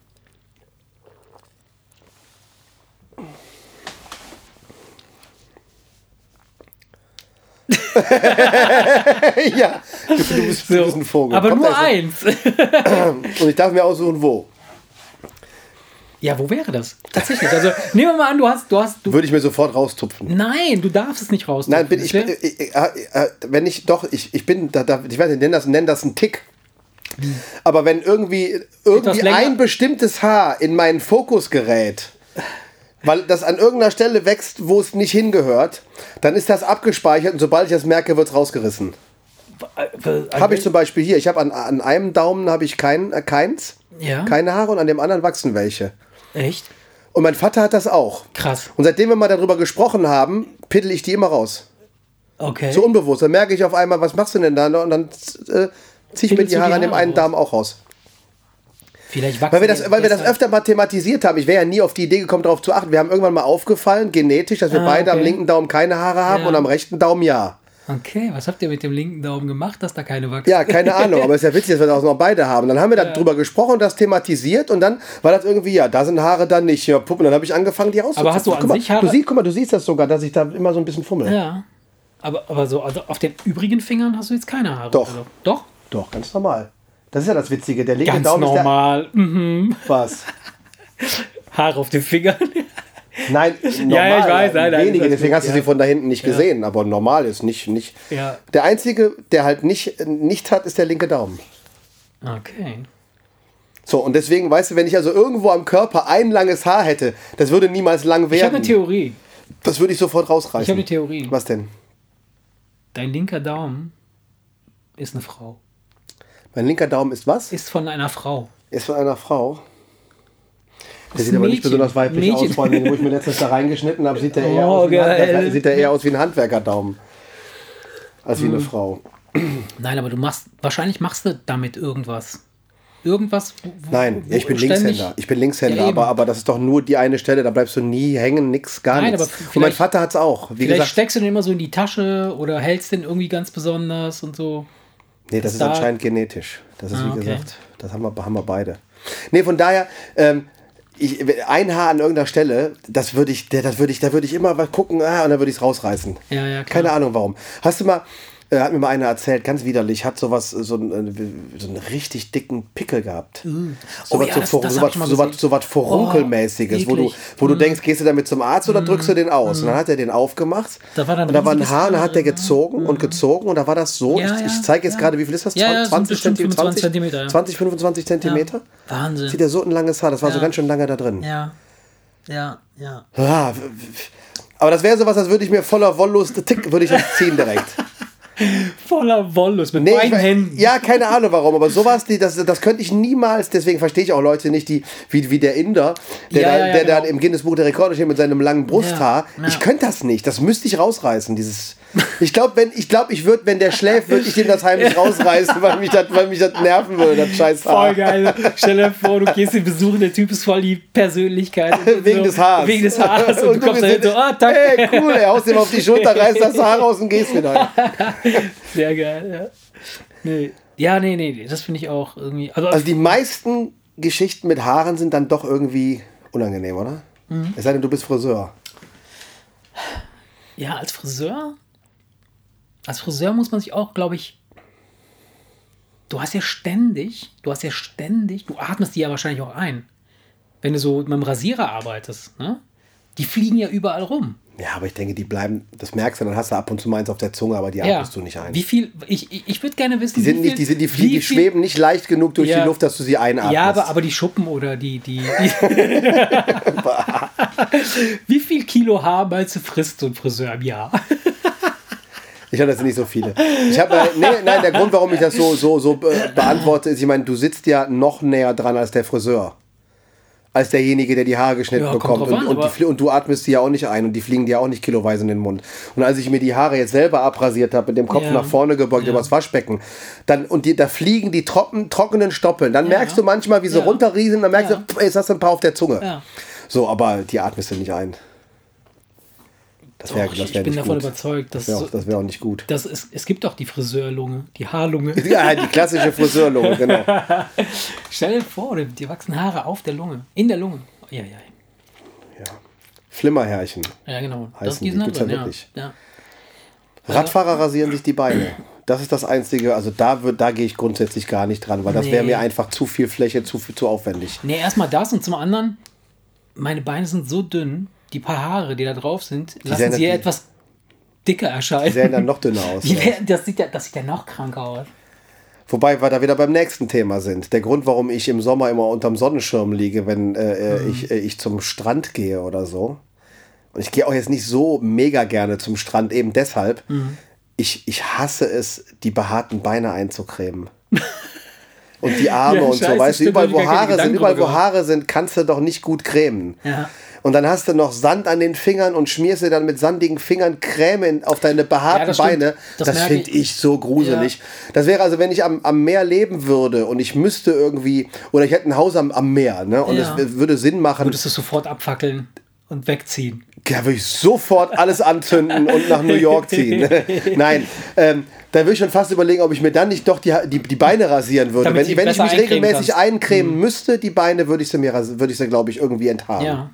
ja, du, du, bist, du, bist, ein Vogel. Aber Kommt nur eins. Und ich darf mir aussuchen, wo. Ja, wo wäre das? Tatsächlich. Also nehmen wir mal an, du hast, du hast. Du Würde ich mir sofort raustupfen. Nein, du darfst es nicht raustupfen. Nein, bin ich, ich, ich, wenn ich doch, ich, ich bin, da, da, ich weiß nicht, nenn das, nenn das einen Tick. Aber wenn irgendwie, irgendwie ein bestimmtes Haar in meinen Fokus gerät, weil das an irgendeiner Stelle wächst, wo es nicht hingehört, dann ist das abgespeichert und sobald ich das merke, wird es rausgerissen. Habe ich zum Beispiel hier. Ich habe an, an einem Daumen habe ich kein, äh, keins, ja. keine Haare und an dem anderen wachsen welche. Echt? Und mein Vater hat das auch. Krass. Und seitdem wir mal darüber gesprochen haben, pittel ich die immer raus. Okay. So unbewusst. Dann merke ich auf einmal, was machst du denn da? Und dann äh, ziehe ich mir die Haare an dem einen Daumen auch raus. Vielleicht weil wir das, weil wir das öfter mal thematisiert haben. Ich wäre ja nie auf die Idee gekommen, darauf zu achten. Wir haben irgendwann mal aufgefallen, genetisch, dass wir ah, beide okay. am linken Daumen keine Haare haben ja. und am rechten Daumen ja. Okay, was habt ihr mit dem linken Daumen gemacht, dass da keine wachsen? Ja, keine Ahnung, aber es ist ja witzig, dass wir das auch noch beide haben. Dann haben wir ja. darüber gesprochen und das thematisiert und dann war das irgendwie, ja, da sind Haare, dann nicht. Ja, Puppen, dann habe ich angefangen, die rauszuzupfen. Aber hast du an guck sich mal, Haare? Du siehst, guck mal, du siehst das sogar, dass ich da immer so ein bisschen fummel. Ja. Aber, aber so, also auf den übrigen Fingern hast du jetzt keine Haare. Doch. Also, doch? Doch, ganz normal. Das ist ja das Witzige. Der linke Ganz Daumen normal. ist der, mhm. Was? Haare auf den Fingern. Nein, normal, ja, ja, ich weiß, nein, nein, wenige, deswegen hast du ja. sie von da hinten nicht gesehen, aber normal ist nicht. nicht. Ja. Der einzige, der halt nicht, nicht hat, ist der linke Daumen. Okay. So, und deswegen, weißt du, wenn ich also irgendwo am Körper ein langes Haar hätte, das würde niemals lang werden. Ich habe eine Theorie. Das würde ich sofort rausreißen. Ich habe eine Theorie. Was denn? Dein linker Daumen ist eine Frau. Mein linker Daumen ist was? Ist von einer Frau. Ist von einer Frau. Der sieht aber nicht besonders weiblich Mädchen. aus, vor allem, wo ich mir letztens da reingeschnitten habe, sieht der eher, oh, aus, wie ein sieht der eher aus wie ein Handwerkerdaumen. Als wie hm. eine Frau. Nein, aber du machst, wahrscheinlich machst du damit irgendwas. Irgendwas. Wo, Nein, wo, ich bin Linkshänder. Ich bin Linkshänder, ja, aber, aber das ist doch nur die eine Stelle, da bleibst du nie hängen, nix, gar Nein, nichts. Und mein Vater hat es auch. Wie vielleicht gesagt, steckst du den immer so in die Tasche oder hältst den irgendwie ganz besonders und so. Nee, das ist, ist da anscheinend genetisch. Das ist, ah, wie okay. gesagt, das haben wir, haben wir beide. Nee, von daher, ähm, ich, ein Haar an irgendeiner Stelle, das würde ich, das würde ich, da würde ich immer was gucken, ah, und dann würde ich es rausreißen. Ja, ja, klar. Keine Ahnung warum. Hast du mal, äh, hat mir mal einer erzählt, ganz widerlich, hat sowas, so, einen, so einen richtig dicken Pickel gehabt. Mm. So oh, was, ja, so, das, so, was, so, was, so was Vorunkelmäßiges, oh, wo du, wo mm. du denkst, gehst du damit zum Arzt oder mm. drückst du den aus? Mm. Und dann hat er den aufgemacht. Da war, dann und da war ein Haar und dann hat der gezogen und gezogen und da war das so. Ja, ich, ich zeige jetzt gerade, wie viel ist das? 20, 20 Zentimeter? 20, 25 Zentimeter? Wahnsinn. Sieht er so ein langes Haar, das war so ganz schön lange da drin. Ja. Ja, ja. Ah, aber das wäre sowas, als würde ich mir voller Wollust, tick, würde ich das ziehen direkt. Voller Wollust mit nee, beiden ich, Händen. Ja, keine Ahnung warum, aber sowas, die, das, das könnte ich niemals, deswegen verstehe ich auch Leute nicht, die, wie, wie der Inder, der, ja, da, ja, der genau. da im Guinness Buch der Rekorde steht mit seinem langen Brusthaar. Ich könnte das nicht, das müsste ich rausreißen, dieses ich glaube, wenn ich glaube, ich würde, wenn der schläft, würde ich dem das heimlich rausreißen, weil mich das, weil mich das nerven würde, das scheiß Haar. Voll geil. Stell dir vor, du gehst den Besuch, der Typ ist voll die Persönlichkeit. Wegen so. des Haares. Wegen des Haares. Und, und du kommst da so, ah, danke. Ey, cool, er haust ihm auf die Schulter, reißt das Haar raus und gehst wieder. Sehr geil, ja. Nee. Ja, nee, nee, das finde ich auch irgendwie. Also, also die meisten Geschichten mit Haaren sind dann doch irgendwie unangenehm, oder? Mhm. Es sei denn, du bist Friseur. Ja, als Friseur als Friseur muss man sich auch, glaube ich, du hast ja ständig, du hast ja ständig, du atmest die ja wahrscheinlich auch ein, wenn du so mit dem Rasierer arbeitest, ne? Die fliegen ja überall rum. Ja, aber ich denke, die bleiben, das merkst du, dann hast du ab und zu meins auf der Zunge, aber die atmest ja. du nicht ein. Wie viel, ich, ich, ich würde gerne wissen, die sind nicht, die, sind, die, fliegen, die schweben nicht leicht genug durch ja. die Luft, dass du sie einatmest. Ja, aber, aber die Schuppen oder die, die, die Wie viel Kilo Haarbalze frisst so ein Friseur im Jahr? Ich habe das nicht so viele. Ich habe, nee, nein, der Grund, warum ich das so, so, so beantworte, ist, ich meine, du sitzt ja noch näher dran als der Friseur. Als derjenige, der die Haare geschnitten ja, bekommt. Und, an, und, die, und, du atmest die ja auch nicht ein und die fliegen dir auch nicht kiloweise in den Mund. Und als ich mir die Haare jetzt selber abrasiert habe, mit dem Kopf ja. nach vorne gebeugt ja. übers Waschbecken, dann, und die, da fliegen die trocken, trockenen Stoppeln. Dann merkst du manchmal, wie sie runterriesen, dann merkst du, jetzt hast du ein paar auf der Zunge. So, aber die atmest du nicht ein. Das wär, Doch, das wär ich bin davon gut. überzeugt, dass das wäre wär auch nicht gut. Das ist, es gibt doch die Friseurlunge, die Haarlunge. Ja, die klassische Friseurlunge, genau. Stell dir vor, dir wachsen Haare auf der Lunge, in der Lunge. Ja, ja. Ja. Flimmerhärchen. Ja, genau. Heißen das, die, die gibt's ja wirklich. Ja. Radfahrer rasieren sich die Beine. Das ist das Einzige, also da, da gehe ich grundsätzlich gar nicht dran, weil das nee. wäre mir einfach zu viel Fläche, zu, zu aufwendig. Nee, erstmal das und zum anderen, meine Beine sind so dünn, die paar Haare, die da drauf sind, die lassen sie ja etwas dicker erscheinen. Die sehen dann noch dünner aus. Werden, das, sieht ja, das sieht ja noch kranker aus. Wobei wir da wieder beim nächsten Thema sind. Der Grund, warum ich im Sommer immer unterm Sonnenschirm liege, wenn äh, äh mhm. ich, äh, ich zum Strand gehe oder so. Und ich gehe auch jetzt nicht so mega gerne zum Strand, eben deshalb. Mhm. Ich, ich hasse es, die behaarten Beine einzucremen. und die Arme ja, und scheiße, so, weißt du, überall wo Haare sind, überall wo Haare sind, kannst du doch nicht gut cremen. Ja. Und dann hast du noch Sand an den Fingern und schmierst dir dann mit sandigen Fingern Creme auf deine behaarten ja, das Beine. Das, das finde ich so gruselig. Ja. Das wäre also, wenn ich am, am Meer leben würde und ich müsste irgendwie, oder ich hätte ein Haus am, am Meer, ne? Und es würde Sinn machen. Würdest du sofort abfackeln und wegziehen? Ja, würde ich sofort alles anzünden und nach New York ziehen. Nein, ähm, da würde ich schon fast überlegen, ob ich mir dann nicht doch die, die, die Beine rasieren würde. Damit wenn, wenn ich mich regelmäßig kannst. eincremen mhm. müsste, die Beine, würde ich sie mir, würde ich sie, glaube ich, irgendwie enthaben. Ja.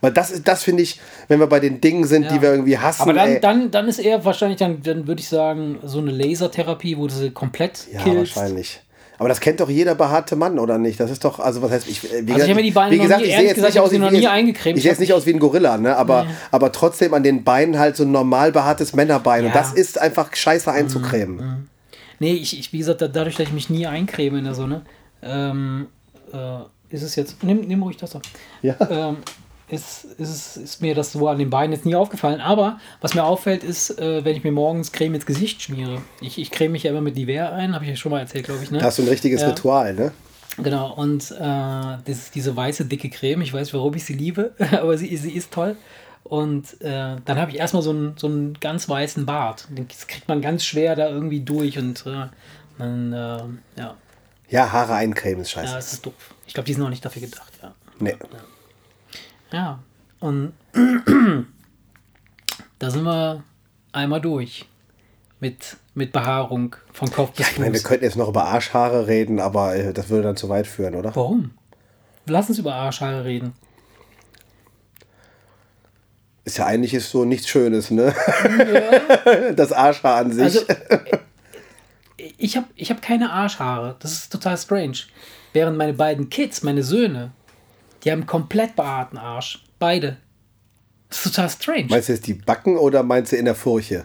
Weil das, das finde ich, wenn wir bei den Dingen sind, ja. die wir irgendwie hassen. Aber dann, dann, dann ist eher wahrscheinlich, dann, dann würde ich sagen, so eine Lasertherapie, wo du sie komplett ja, killst. wahrscheinlich. Aber das kennt doch jeder behaarte Mann, oder nicht? Das ist doch, also was heißt, ich, wie Also ich gesagt, habe mir die Beine wie gesagt, noch nie, ich sehe jetzt gesagt, nicht aus ich wie noch nie eingecremt. Ich sehe jetzt nicht aus wie ein Gorilla, ne? Aber, Nee. aber trotzdem an den Beinen halt so ein normal behaartes Männerbein. Und Ja. das ist einfach scheiße einzucremen. Nee, ich, ich, wie gesagt, da- dadurch, dass ich mich nie eincreme in der Sonne, ähm, äh, ist es jetzt. Nimm, nimm ruhig das ab. Ja. Ähm, ist, ist, ist mir das so an den Beinen jetzt nie aufgefallen. Aber was mir auffällt, ist, äh, wenn ich mir morgens Creme ins Gesicht schmiere. Ich, ich creme mich ja immer mit Nivea ein, habe ich ja schon mal erzählt, glaube ich. Ne? Da hast du ein richtiges Ja. Ritual, ne? Genau, und äh, das ist diese weiße, dicke Creme. Ich weiß, warum ich sie liebe, aber sie, sie ist toll. Und äh, dann habe ich erstmal so einen, so einen ganz weißen Bart. Den kriegt man ganz schwer da irgendwie durch und äh, dann, äh, ja, Ja, Haare eincremen ist scheiße. ja, es ist doof. Ich glaube, die sind auch nicht dafür gedacht, ja. Nee. Ja, und da sind wir einmal durch mit, mit Behaarung von Kopf bis Ich meine, wir könnten jetzt noch über Arschhaare reden, aber äh, das würde dann zu weit führen, oder? Warum? Lass uns über Arschhaare reden. Ist ja eigentlich ist so nichts Schönes, ne? Das Arschhaar an sich. Also, äh, ich habe ich hab keine Arschhaare. Das ist total strange. Während meine beiden Kids, meine Söhne, die haben komplett behaarten Arsch. Beide. Das ist total strange. meinst du jetzt die Backen oder meinst du in der Furche?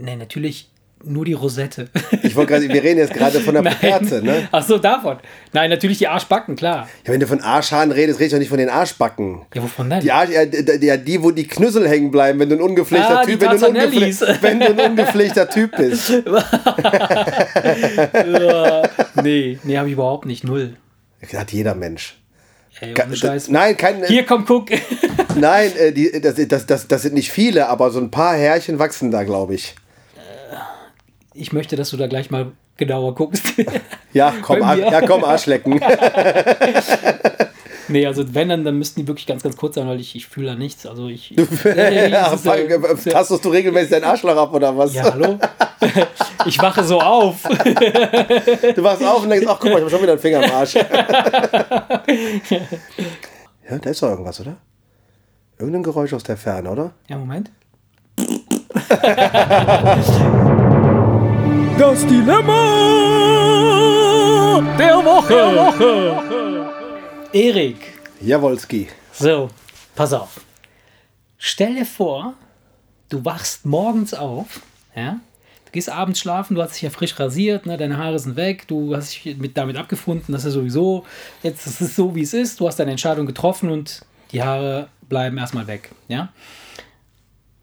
nee, natürlich nur die Rosette. Ich wollte gerade, wir reden jetzt gerade von der Kerze, ne? Ach so, davon. Nein, natürlich die Arschbacken, klar. Ja, wenn du von Arschhaaren redest, redest du doch nicht von den Arschbacken. Ja, wovon denn? Die, Arsch, ja, die, die, wo die Knüssel hängen bleiben, wenn du ein ungepflegter Ah, die Typ, wenn Tarzanellis. ungepfle- wenn du ein ungepflegter Typ bist. Ja, nee, nee, habe ich überhaupt nicht. Null. Hat jeder Mensch. Ey, ohne Scheiß. Nein, kein, Hier, komm, guck. nein, äh, die, das, das, das, das sind nicht viele, aber so ein paar Härchen wachsen da, glaube ich. Ich möchte, dass du da gleich mal genauer guckst. Ja, komm, ja, komm Arschlecken. nee, also wenn, dann, dann müssten die wirklich ganz, ganz kurz sein, weil ich, ich fühle da nichts. Also ich. ja, ist, äh, tastest du regelmäßig deinen Arschloch ab oder was? ja, hallo? Ich wache so auf. Du wachst auf und denkst, ach guck mal, ich habe schon wieder einen Finger am Arsch. ja, da ist doch irgendwas, oder? Irgendein Geräusch aus der Ferne, oder? Ja, Moment. Das Dilemma der Woche. Erik. Jawolski. So, pass auf. Stell dir vor, du wachst morgens auf, ja? Du gehst abends schlafen, du hast dich ja frisch rasiert, ne? deine Haare sind weg, du hast dich mit, damit abgefunden, dass er sowieso, jetzt ist es so, wie es ist, du hast deine Entscheidung getroffen und die Haare bleiben erstmal weg, ja?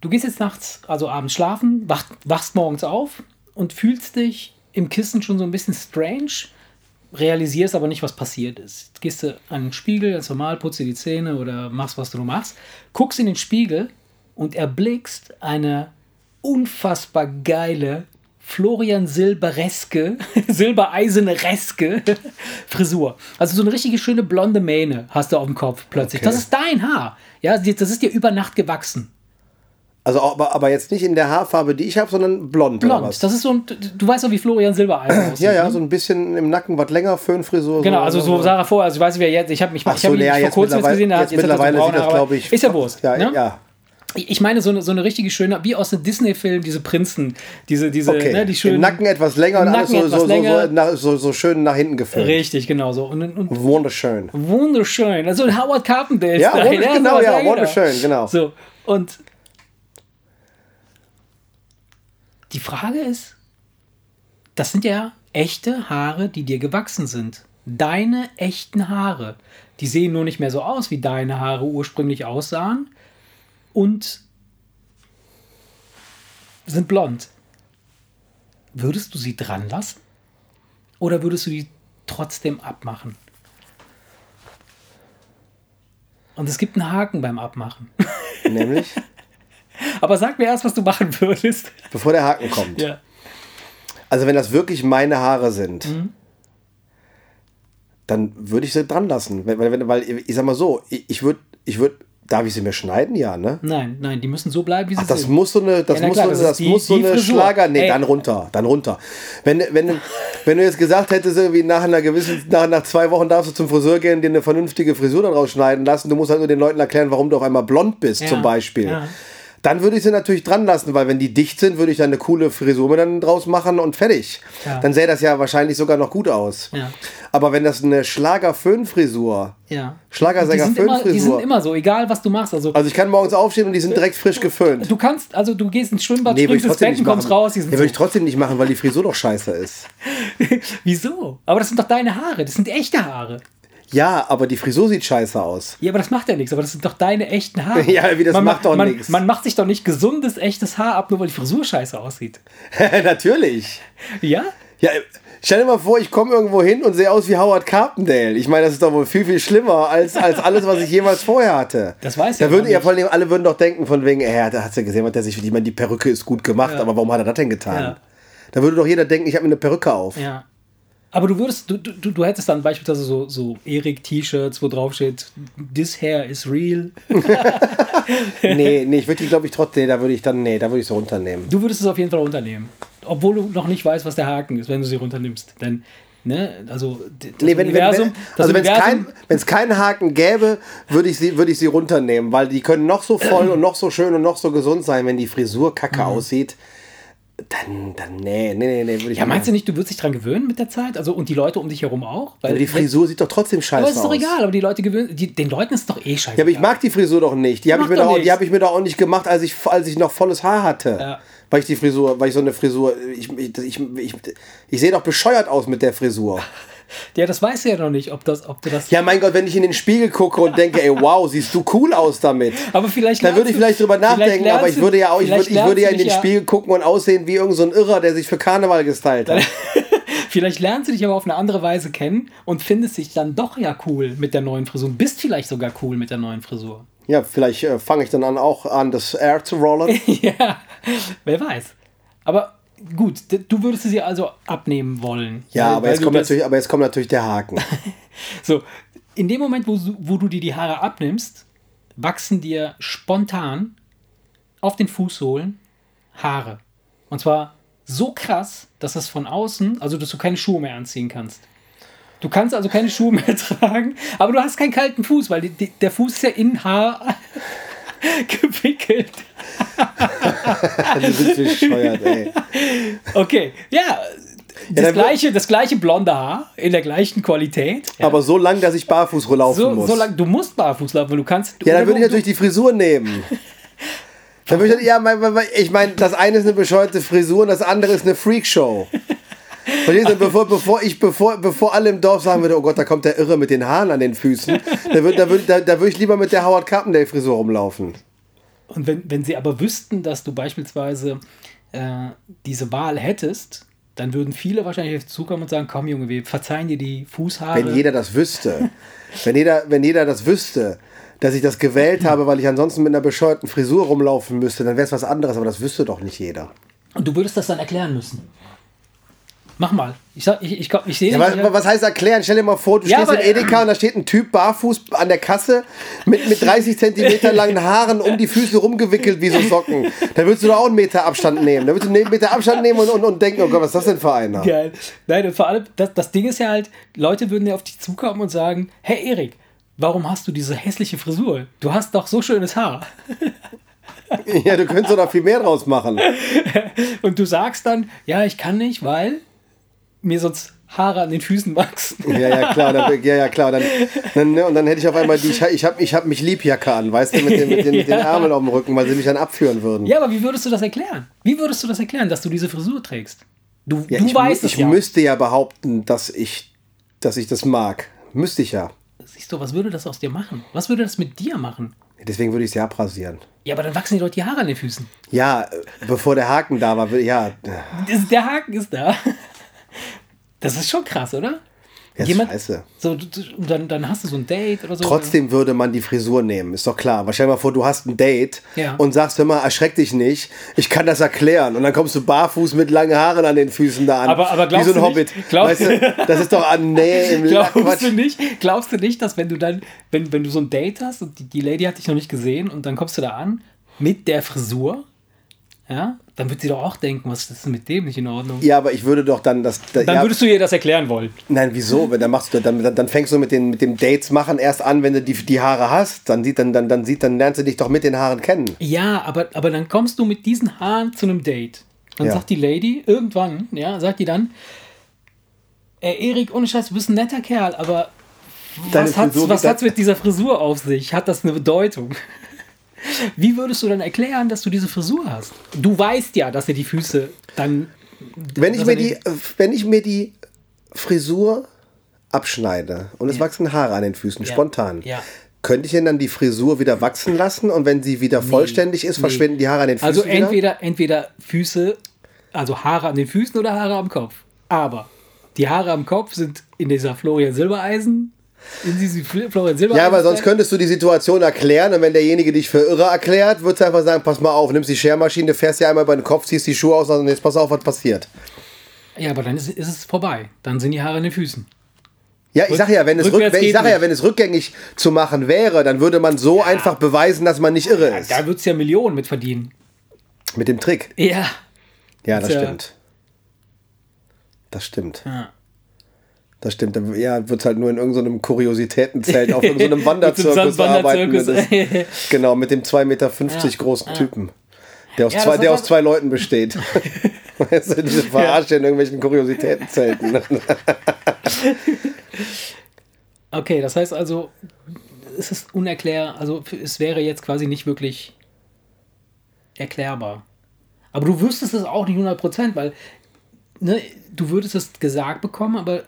Du gehst jetzt nachts, also abends schlafen, wach, wachst morgens auf und fühlst dich im Kissen schon so ein bisschen strange, realisierst aber nicht, was passiert ist. Jetzt gehst du an den Spiegel, ganz normal, putzt dir die Zähne oder machst, was du nur machst, guckst in den Spiegel und erblickst eine unfassbar geile Florian Silbereske, Silbereisenereske Frisur. Also so eine richtige schöne blonde Mähne hast du auf dem Kopf plötzlich. Okay. Das ist dein Haar. Ja, das ist dir über Nacht gewachsen. Also aber, aber jetzt nicht in der Haarfarbe, die ich habe, sondern blond. Blond. Das ist so ein, du weißt doch, wie Florian Silbereisen aussieht. ja, ja, ne? so ein bisschen im Nacken was länger, Föhnfrisur. Genau, also so sah er vor. Also ich weiß nicht, wer jetzt. Ich habe mich Ach ich hab so, ihn ja, vor jetzt kurzem jetzt gesehen. hat- jetzt so mittlerweile braune sieht das, glaube ich. Ist ja Wurst. Ja, ne? ja. Ich meine, so eine, so eine richtige schöne, wie aus einem Disney-Film, diese Prinzen, diese, diese, Okay. ne, die schönen. Im Nacken etwas länger und alles so, so, so, länger. so, nach- so, so schön nach hinten gefüllt. Richtig, genau so. Und, und Wunderschön. wunderschön. Also ein Howard Carpendale. Ja, Style, wunderschön, ne? genau, Sowas, ja, wunderschön, genau. So, und die Frage ist, das sind ja echte Haare, die dir gewachsen sind. Deine echten Haare. Die sehen nur nicht mehr so aus, wie deine Haare ursprünglich aussahen. Und sind blond. Würdest du sie dran lassen? Oder würdest du die trotzdem abmachen? Und es gibt einen Haken beim Abmachen. Nämlich, Aber sag mir erst, was du machen würdest. bevor der Haken kommt. Ja. Also wenn das wirklich meine Haare sind, Mhm. dann würde ich sie dran lassen. Weil, weil, weil ich sag mal so, ich, würde, ich würd, darf ich sie mir schneiden? Ja, ne? Nein, nein, die müssen so bleiben, wie sie Ach, das sind. muss so eine, das Ja, muss klar, so, das das, die- muss so eine. Schlager, nee, Ey. dann runter, dann runter. Wenn, wenn, wenn du jetzt gesagt hättest, irgendwie nach einer gewissen, nach, nach zwei Wochen darfst du zum Friseur gehen, dir eine vernünftige Frisur daraus schneiden lassen, du musst halt nur den Leuten erklären, warum du auf einmal blond bist, Ja, zum Beispiel. ja. Dann würde ich sie natürlich dran lassen, weil wenn die dicht sind, würde ich dann eine coole Frisur mir dann draus machen und fertig. Ja. Dann sähe das ja wahrscheinlich sogar noch gut aus. Ja. Aber wenn das eine Schlager-Föhn-Frisur, Ja. Die Schlagersänger sind, immer, die sind immer so, egal was du machst. Also, Also ich kann morgens aufstehen und die sind direkt frisch geföhnt. du kannst, also du gehst ins Schwimmbad, Nee, springst ins Becken, kommst raus, die sind Nee, würde ich so. trotzdem nicht machen, weil die Frisur doch scheiße ist. Wieso? Aber das sind doch deine Haare, das sind echte Haare. Ja, aber die Frisur sieht scheiße aus. Ja, aber das macht ja nichts, aber das sind doch deine echten Haare. Ja, wie das man macht doch nichts. Man macht sich doch nicht gesundes, echtes Haar ab, nur weil die Frisur scheiße aussieht. Natürlich. Ja? Ja, stell dir mal vor, ich komme irgendwo hin und sehe aus wie Howard Carpendale. Ich meine, das ist doch wohl viel, viel schlimmer als, als alles, was ich jemals vorher hatte. Das weiß ich Da aber würden ja vor allem alle würden doch denken, von wegen, ey, da hat ja gesehen, was der sich, ich meine, die Perücke ist gut gemacht, aber warum hat er das denn getan? Ja. Da würde doch jeder denken, ich habe mir eine Perücke auf. Ja. Aber du würdest, du, du, du hättest dann beispielsweise so, so Erik-T-Shirts, wo drauf steht, this hair is real. Nee, nee, ich würde die, glaube ich, trotzdem, nee, da würde ich dann, nee, da würde ich so runternehmen. Du würdest es auf jeden Fall runternehmen. Obwohl du noch nicht weißt, was der Haken ist, wenn du sie runternimmst. Denn, ne, also das Nee, wenn, wenn, Universum, wenn, das also wenn es kein, wenn's keinen Haken gäbe, würde ich, sie, würde ich sie runternehmen, weil die können noch so voll und noch so schön und noch so gesund sein, wenn die Frisur kacke aussieht. Dann, dann, nee, nee, nee, nee, würde ich ja, meinst du nicht, du würdest dich dran gewöhnen mit der Zeit? Also, und die Leute um dich herum auch? Weil Aber die Frisur sieht doch trotzdem scheiße Aber es ist doch aus. egal, aber die Leute gewöhnen, die, den Leuten ist doch eh scheiße. Ja, aber ich mag die Frisur doch nicht. Die habe ich, mir doch die hab ich mir doch auch nicht gemacht, als ich, als ich noch volles Haar hatte. Ja. Weil ich die Frisur, weil ich so eine Frisur, ich, ich, ich, ich, ich sehe doch bescheuert aus mit der Frisur. Ja, das weißt du ja noch nicht, ob, das, ob du das. Ja, mein Gott, wenn ich in den Spiegel gucke und denke, ey, wow, siehst du cool aus damit. aber vielleicht. Dann würde ich vielleicht drüber nachdenken, lernst aber ich würde ja auch, ich vielleicht würde, ich würde ja in den dich Spiegel gucken und aussehen wie irgend so ein Irrer, der sich für Karneval gestylt hat. Vielleicht lernst du dich aber auf eine andere Weise kennen und findest dich dann doch ja cool mit der neuen Frisur. Bist vielleicht sogar cool mit der neuen Frisur. Ja, vielleicht äh, fange ich dann an, auch an, das Air zu rollen. ja, wer weiß. Aber gut, du würdest sie also abnehmen wollen. Ja, Weil- aber weil jetzt, kommt natürlich, aber jetzt kommt natürlich der Haken. So, in dem Moment, wo, du- wo du dir die Haare abnimmst, wachsen dir spontan auf den Fußsohlen Haare. Und zwar so krass, dass das von außen, also dass du keine Schuhe mehr anziehen kannst. Du kannst also keine Schuhe mehr tragen, aber du hast keinen kalten Fuß, weil die, die, der Fuß ist ja in Haar gewickelt. du bist bescheuert, ey. Okay, ja. Das, wird- gleiche, das gleiche blonde Haar in der gleichen Qualität. Ja. Aber so lang, dass ich barfuß laufen so, muss. so lang, du musst barfuß laufen, weil du kannst. ja, dann würde ich natürlich die Frisur nehmen. Dann würde ich, ja, ich meine, das eine ist eine bescheuerte Frisur und das andere ist eine Freakshow. Verstehst du, bevor, bevor, ich, bevor, bevor alle im Dorf sagen würde, oh Gott, da kommt der Irre mit den Haaren an den Füßen, da würde da würd, da, da würd ich lieber mit der Howard Carpendale-Frisur rumlaufen. Und wenn, wenn sie aber wüssten, dass du beispielsweise äh, diese Wahl hättest, dann würden viele wahrscheinlich auf zukommen und sagen, komm Junge, wir verzeihen dir die Fußhaare. Wenn jeder das wüsste, wenn jeder, wenn jeder das wüsste, dass ich das gewählt habe, weil ich ansonsten mit einer bescheuerten Frisur rumlaufen müsste, dann wäre es was anderes, aber das wüsste doch nicht jeder. und du würdest das dann erklären müssen. Mach mal. Ich, sag, ich, ich, ich sehe Ja, was, was heißt erklären? Stell dir mal vor, du Ja, stehst aber- im Edeka und da steht ein Typ barfuß an der Kasse mit, mit 30 Zentimeter langen Haaren um die Füße rumgewickelt wie so Socken. Da würdest du doch auch einen Meter Abstand nehmen. Da würdest du einen Meter Abstand nehmen und, und, und denken, oh Gott, was ist das denn für einer? Geil. Nein, und vor allem, das, das Ding ist ja halt, Leute würden ja auf dich zukommen und sagen, hey Erik, warum hast du diese hässliche Frisur? Du hast doch so schönes Haar. Ja, du könntest doch da viel mehr draus machen. Und du sagst dann, ja, ich kann nicht, weil mir sonst Haare an den Füßen wachsen. Ja, ja, klar. Dann, ja, ja, klar. Dann, dann, ne, und dann hätte ich auf einmal die, ich, ich habe ich hab mich Liebjacke an, weißt du, mit den, mit, den, mit den Ja. Ärmeln auf dem Rücken, weil sie mich dann abführen würden. Ja, aber wie würdest du das erklären? Wie würdest du das erklären, dass du diese Frisur trägst? Du, Ja, du ich, weißt ich es ja. müsste ja behaupten, dass ich, dass ich das mag. Müsste ich ja. Siehst du, was würde das aus dir machen? Was würde das mit dir machen? Deswegen würde ich sie abrasieren. Ja, aber dann wachsen dir doch die Haare an den Füßen. Ja, bevor der Haken da war, ja. Der Haken ist da. Das ist schon krass, oder? Ja, ist scheiße. So, dann, dann hast du so ein Date oder so. Trotzdem würde man die Frisur nehmen, ist doch klar. Aber stell dir mal vor, du hast ein Date Ja. und sagst, hör mal, erschreck dich nicht, ich kann das erklären. Und dann kommst du barfuß mit langen Haaren an den Füßen da an. Aber- aber Wie so glaubst ein du Hobbit. nicht- glaub- weißt du, das ist doch an, nee, im Glaubst Quatsch. du, nicht, glaubst du nicht, dass wenn du dann, wenn, wenn du so ein Date hast und die, die Lady hat dich noch nicht gesehen und dann kommst du da an mit der Frisur, ja, dann wird sie doch auch denken, was ist denn mit dem nicht in Ordnung? Ja, aber ich würde doch dann das. dann ja, würdest du ihr das erklären wollen. Nein, wieso? Wenn dann machst du dann, dann, dann fängst du mit den mit dem Dates machen erst an, wenn du die, die Haare hast. Dann sieht dann dann dann sieht dann lernst du dich doch mit den Haaren kennen. Ja, aber, aber dann kommst du mit diesen Haaren zu einem Date. Dann Ja. sagt die Lady irgendwann, ja, sagt die dann, ey Erik, ohne Scheiß, du bist ein netter Kerl, aber Deine was geht hat's mit dieser Frisur auf sich? Hat das eine Bedeutung? Wie würdest du dann erklären, dass du diese Frisur hast? Du weißt ja, dass dir die Füße dann. Wenn ich mir die wenn ich mir die Frisur abschneide und es wachsen Haare an den Füßen Ja. spontan. Ja. Könnte ich denn dann die Frisur wieder wachsen lassen und wenn sie wieder vollständig ist, Nee. verschwinden die Haare an den Füßen Also wieder? entweder, entweder Füße, also Haare an den Füßen oder Haare am Kopf. Aber die Haare am Kopf sind in dieser Florian Silbereisen. In diesem Fl- Florian Silbereisen. Ja, aber sonst könntest du die Situation erklären und wenn derjenige dich für irre erklärt, würdest du einfach sagen, pass mal auf, nimmst die Schermaschine, fährst dir einmal über den Kopf, ziehst die Schuhe aus und jetzt pass auf, was passiert. Ja, aber dann ist, ist es vorbei. Dann sind die Haare an den Füßen. Ja, ich sage ja, wenn es, rück, ich sag ja, wenn es rückgängig zu machen wäre, dann würde man so einfach beweisen, dass man nicht irre ist. Da würdest du ja Millionen mit verdienen. Mit dem Trick. Ja. Ja, das Ja. stimmt. Das stimmt. ja. Das stimmt. Dann ja, wird halt nur in irgendeinem Kuriositätenzelt auf irgendeinem Mit so Wanderzirkus einem arbeiten. Das- genau, mit dem 2,50 Meter großen Typen. Der aus, Ja, zwei, der aus zwei Leuten besteht. Weißt du, diese Verarsche in irgendwelchen Kuriositätenzelten. Okay, das heißt also, es ist unerklär, also es wäre jetzt quasi nicht wirklich erklärbar. Aber du wüsstest es auch nicht 100%, weil ne, du würdest es gesagt bekommen, aber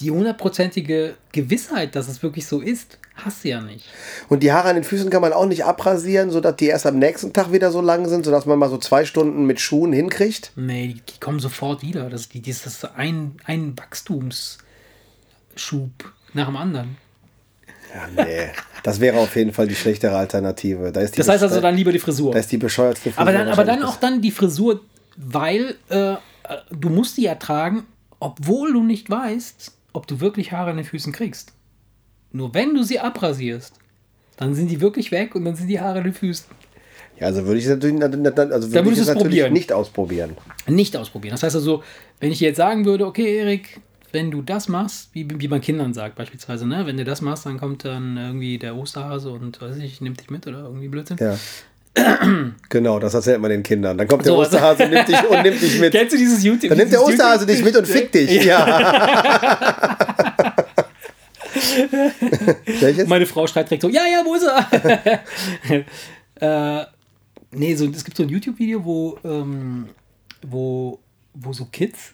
die hundertprozentige Gewissheit, dass es wirklich so ist, hast du ja nicht. Und die Haare an den Füßen kann man auch nicht abrasieren, sodass die erst am nächsten Tag wieder so lang sind, sodass man mal so zwei Stunden mit Schuhen hinkriegt. Nee, die, kommen sofort wieder. Das, die, das ist ein, ein Wachstumsschub nach dem anderen. Ja, nee. Das wäre auf jeden Fall die schlechtere Alternative. Da ist Das heißt also dann lieber die Frisur. da ist die bescheuertste Frisur Aber dann, aber dann auch dann die Frisur, weil äh, du musst die ja tragen, obwohl du nicht weißt, ob du wirklich Haare an den Füßen kriegst. Nur wenn du sie abrasierst, dann sind die wirklich weg und dann sind die Haare an den Füßen. Ja, also würde ich es natürlich, also würde ich es natürlich probieren. nicht ausprobieren. Nicht ausprobieren. Das heißt also, wenn ich jetzt sagen würde, okay, Erik, wenn du das machst, wie, wie man Kindern sagt beispielsweise, ne? wenn du das machst, dann kommt dann irgendwie der Osterhase und weiß ich, nimmt dich mit oder irgendwie Blödsinn. Ja. Genau, das erzählt man den Kindern. Dann kommt der So, also- Osterhase und nimmt dich, und nimmt dich mit. Kennst du dieses YouTube? Dann nimmt der Osterhase dich mit und fickt dich. Ja. Welches? Meine Frau schreit direkt so, ja, ja, wo ist er? äh, nee, so, es gibt so ein YouTube-Video, wo, ähm, wo, wo so Kids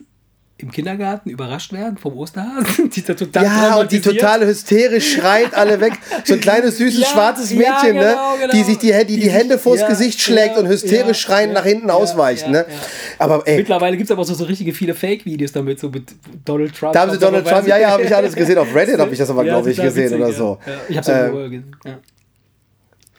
im Kindergarten überrascht werden vom Osterhasen. Die da total Ja, und die total hysterisch schreit alle weg. So ein kleines, süßes, Ja, schwarzes ja, Mädchen, genau, ne? genau. die sich die, die, die, Hände vors ja, Gesicht schlägt und hysterisch ja, nach hinten ja, ne? Aber ey, Mittlerweile gibt es aber so, so richtige viele Fake-Videos damit, so mit Donald Trump. da haben sie Donald Trump, ja, ja, habe ich alles gesehen. Auf Reddit habe ich das aber, glaube ich, gesehen witzig, oder so. Ja, ich habe es nur gesehen. Ja.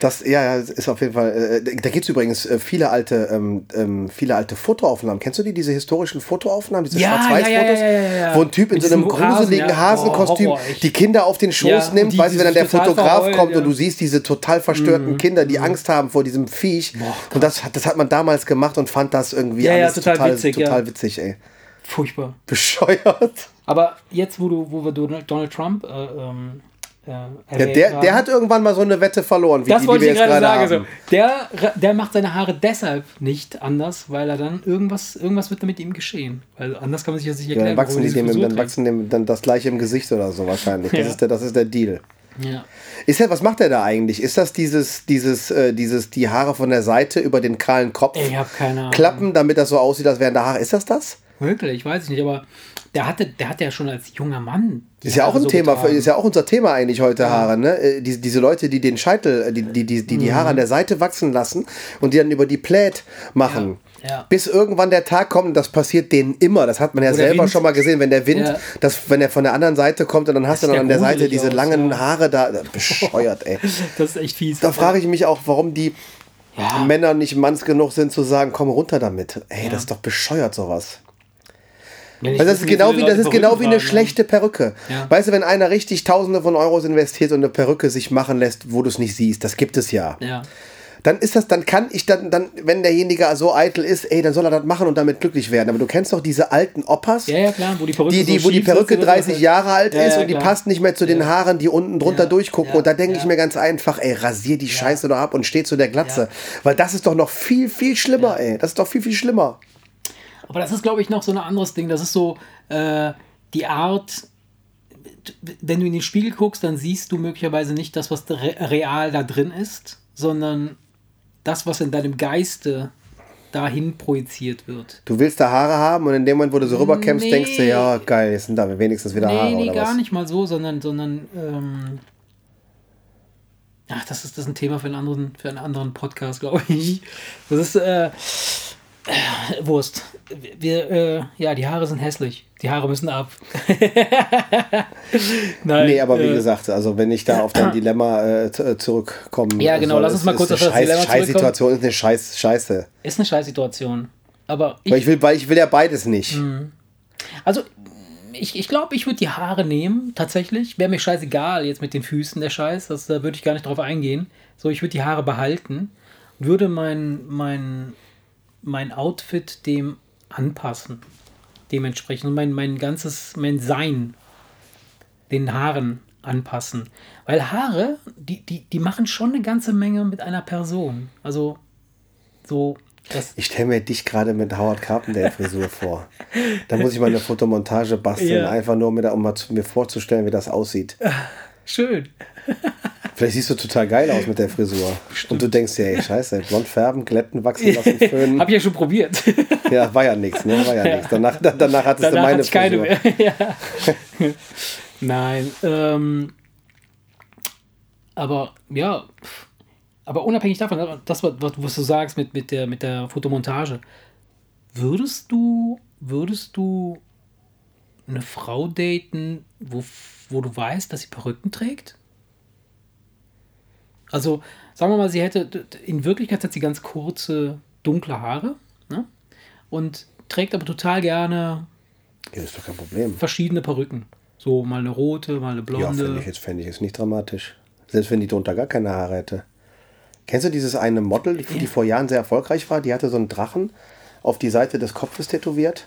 Das, ja, ja, ist auf jeden Fall. Äh, da gibt es übrigens äh, viele alte, ähm, ähm, viele alte Fotoaufnahmen. Kennst du die, diese historischen Fotoaufnahmen, diese Ja, Schwarz-Weiß-Fotos? ja. Wo ein Typ in Mit so einem Hasen, gruseligen ja. Hasenkostüm Boah, echt. die Kinder auf den Schoß nimmt, weißt du, wenn dann der Fotograf kommt und. Mhm. du siehst diese total verstörten Kinder, die Angst haben vor diesem Viech. und das, hat- das hat man damals gemacht und fand das irgendwie alles total total, witzig, total witzig, ey. Furchtbar. Bescheuert. Aber jetzt, wo, du, wo wir Donald, Donald Trump äh, ähm, äh, Ja, der, der hat irgendwann mal so eine Wette verloren, wie das die, die wollte wir ich jetzt gerade sagen. haben. So. Der, der macht seine Haare deshalb nicht anders, weil er dann irgendwas, irgendwas wird mit ihm geschehen. Weil anders kann man sich das nicht Ja, erklären. dann wachsen, die dem, dann trägt. wachsen dem dann das gleiche im Gesicht oder so wahrscheinlich. Das, Ja. ist, der, das ist der Deal. Ja. Ist er, was macht er da eigentlich? Ist das dieses, dieses, äh, dieses, die Haare von der Seite über den kahlen Kopf Ich keine Ahnung. klappen, damit das so aussieht, als wären da Haare? Ist das das? Wirklich, ich weiß es nicht, aber der hatte, der hatte ja schon als junger Mann. Ist ja auch ein so Thema, getragen. ist ja auch unser Thema eigentlich heute, Haare, ne? Äh, Die, diese Leute, die den Scheitel, äh, die die, die, die, Mhm. die Haare an der Seite wachsen lassen und die dann über die Plät machen. Ja, ja. Bis irgendwann der Tag kommt, das passiert denen immer. Das hat man ja Wo der selber Wind- schon mal gesehen, wenn der Wind, Ja. das, wenn er von der anderen Seite kommt und dann hast du dann ja an der Seite diese aus, langen ja. Haare da. Bescheuert, ey. Das ist echt fies. Da frage ich mich auch, warum die Ja. Männer nicht manns genug sind zu sagen, komm runter damit. Ey, Ja. das ist doch bescheuert sowas. Also das ist genau wie das ist genau wie eine schlechte Perücke. Ja. Weißt du, wenn einer richtig Tausende von Euros investiert und eine Perücke sich machen lässt, wo du es nicht siehst, das gibt es ja. Ja. dann ist das, dann kann ich dann, dann, wenn derjenige so eitel ist, ey, dann soll er das machen und damit glücklich werden. Aber du kennst doch diese alten Opas, Ja, ja, klar, wo die Perücke die, die, so wo die Perücke oder so. 30 Jahre alt ist und die klar. passt nicht mehr zu den Haaren, die unten drunter durchgucken. und da denke ich mir ganz einfach, ey, rasier die Scheiße doch ab und steh zu der Glatze. Weil das ist doch noch viel, viel schlimmer, ey. Das ist doch viel, viel schlimmer. Aber das ist, glaube ich, noch so ein anderes Ding. Das ist so äh, die Art, wenn du in den Spiegel guckst, dann siehst du möglicherweise nicht das, was re real da drin ist, sondern das, was in deinem Geiste dahin projiziert wird. Du willst da Haare haben und in dem Moment, wo du so rüberkämpfst, Nee. denkst du, ja, geil, jetzt sind da wenigstens wieder Haare Nee, nee, oder gar was. nicht mal so, sondern, sondern ähm, ach, das ist, das ist ein Thema für einen anderen, für einen anderen Podcast, glaube ich. Das ist äh, äh, Wurst. Wir, äh, ja, die Haare sind hässlich. Die Haare müssen ab. Nein, Nee, aber wie äh, gesagt, also wenn ich da auf dein Dilemma äh, äh, zurückkommen Ja, genau, soll, lass uns mal ist kurz auf das Scheiß, Dilemma zurückkommen. Scheißsituation ist eine Scheiß, Scheiße. Ist eine Scheißsituation. Aber ich, ich will, weil ich will ja beides nicht. Mhm. Also, ich, ich glaube, ich würde die Haare nehmen, tatsächlich. Wäre mir scheißegal jetzt mit den Füßen der Scheiß. Das, da würde ich gar nicht drauf eingehen. So, ich würde die Haare behalten. Würde mein, mein, mein Outfit dem anpassen. Dementsprechend. Mein, mein ganzes, mein Sein den Haaren anpassen. Weil Haare, die, die, die machen schon eine ganze Menge mit einer Person. Also, so. Das, Ich stelle mir dich gerade mit Howard Carpenter Frisur vor. Da muss ich mal eine Fotomontage basteln, Ja. einfach nur, um mir vorzustellen, wie das aussieht. schön. Vielleicht siehst du total geil aus mit der Frisur. Und du denkst dir, ey, scheiße, blond färben, glätten, wachsen lassen, föhnen. Hab ich ja schon probiert. Ja, war ja nichts, ne? War ja, nichts. Danach, da- danach hattest Danach du meine hatte ich keine Frisur. mehr. ja. Nein, ähm, aber ja, aber unabhängig davon, das, was, was du sagst mit, mit, der, mit der Fotomontage, würdest du, würdest du eine Frau daten, wo, wo du weißt, dass sie Perücken trägt? Also, sagen wir mal, sie hätte, in Wirklichkeit hat sie ganz kurze, dunkle Haare ne? und trägt aber total gerne Ja, ist doch kein Problem. verschiedene Perücken. So mal eine rote, mal eine Ja, blonde. fände ich jetzt fände ich jetzt nicht dramatisch. Selbst wenn die drunter gar keine Haare hätte. Kennst du dieses eine Model, die, die vor Jahren sehr erfolgreich war? Die hatte so einen Drachen auf die Seite des Kopfes tätowiert.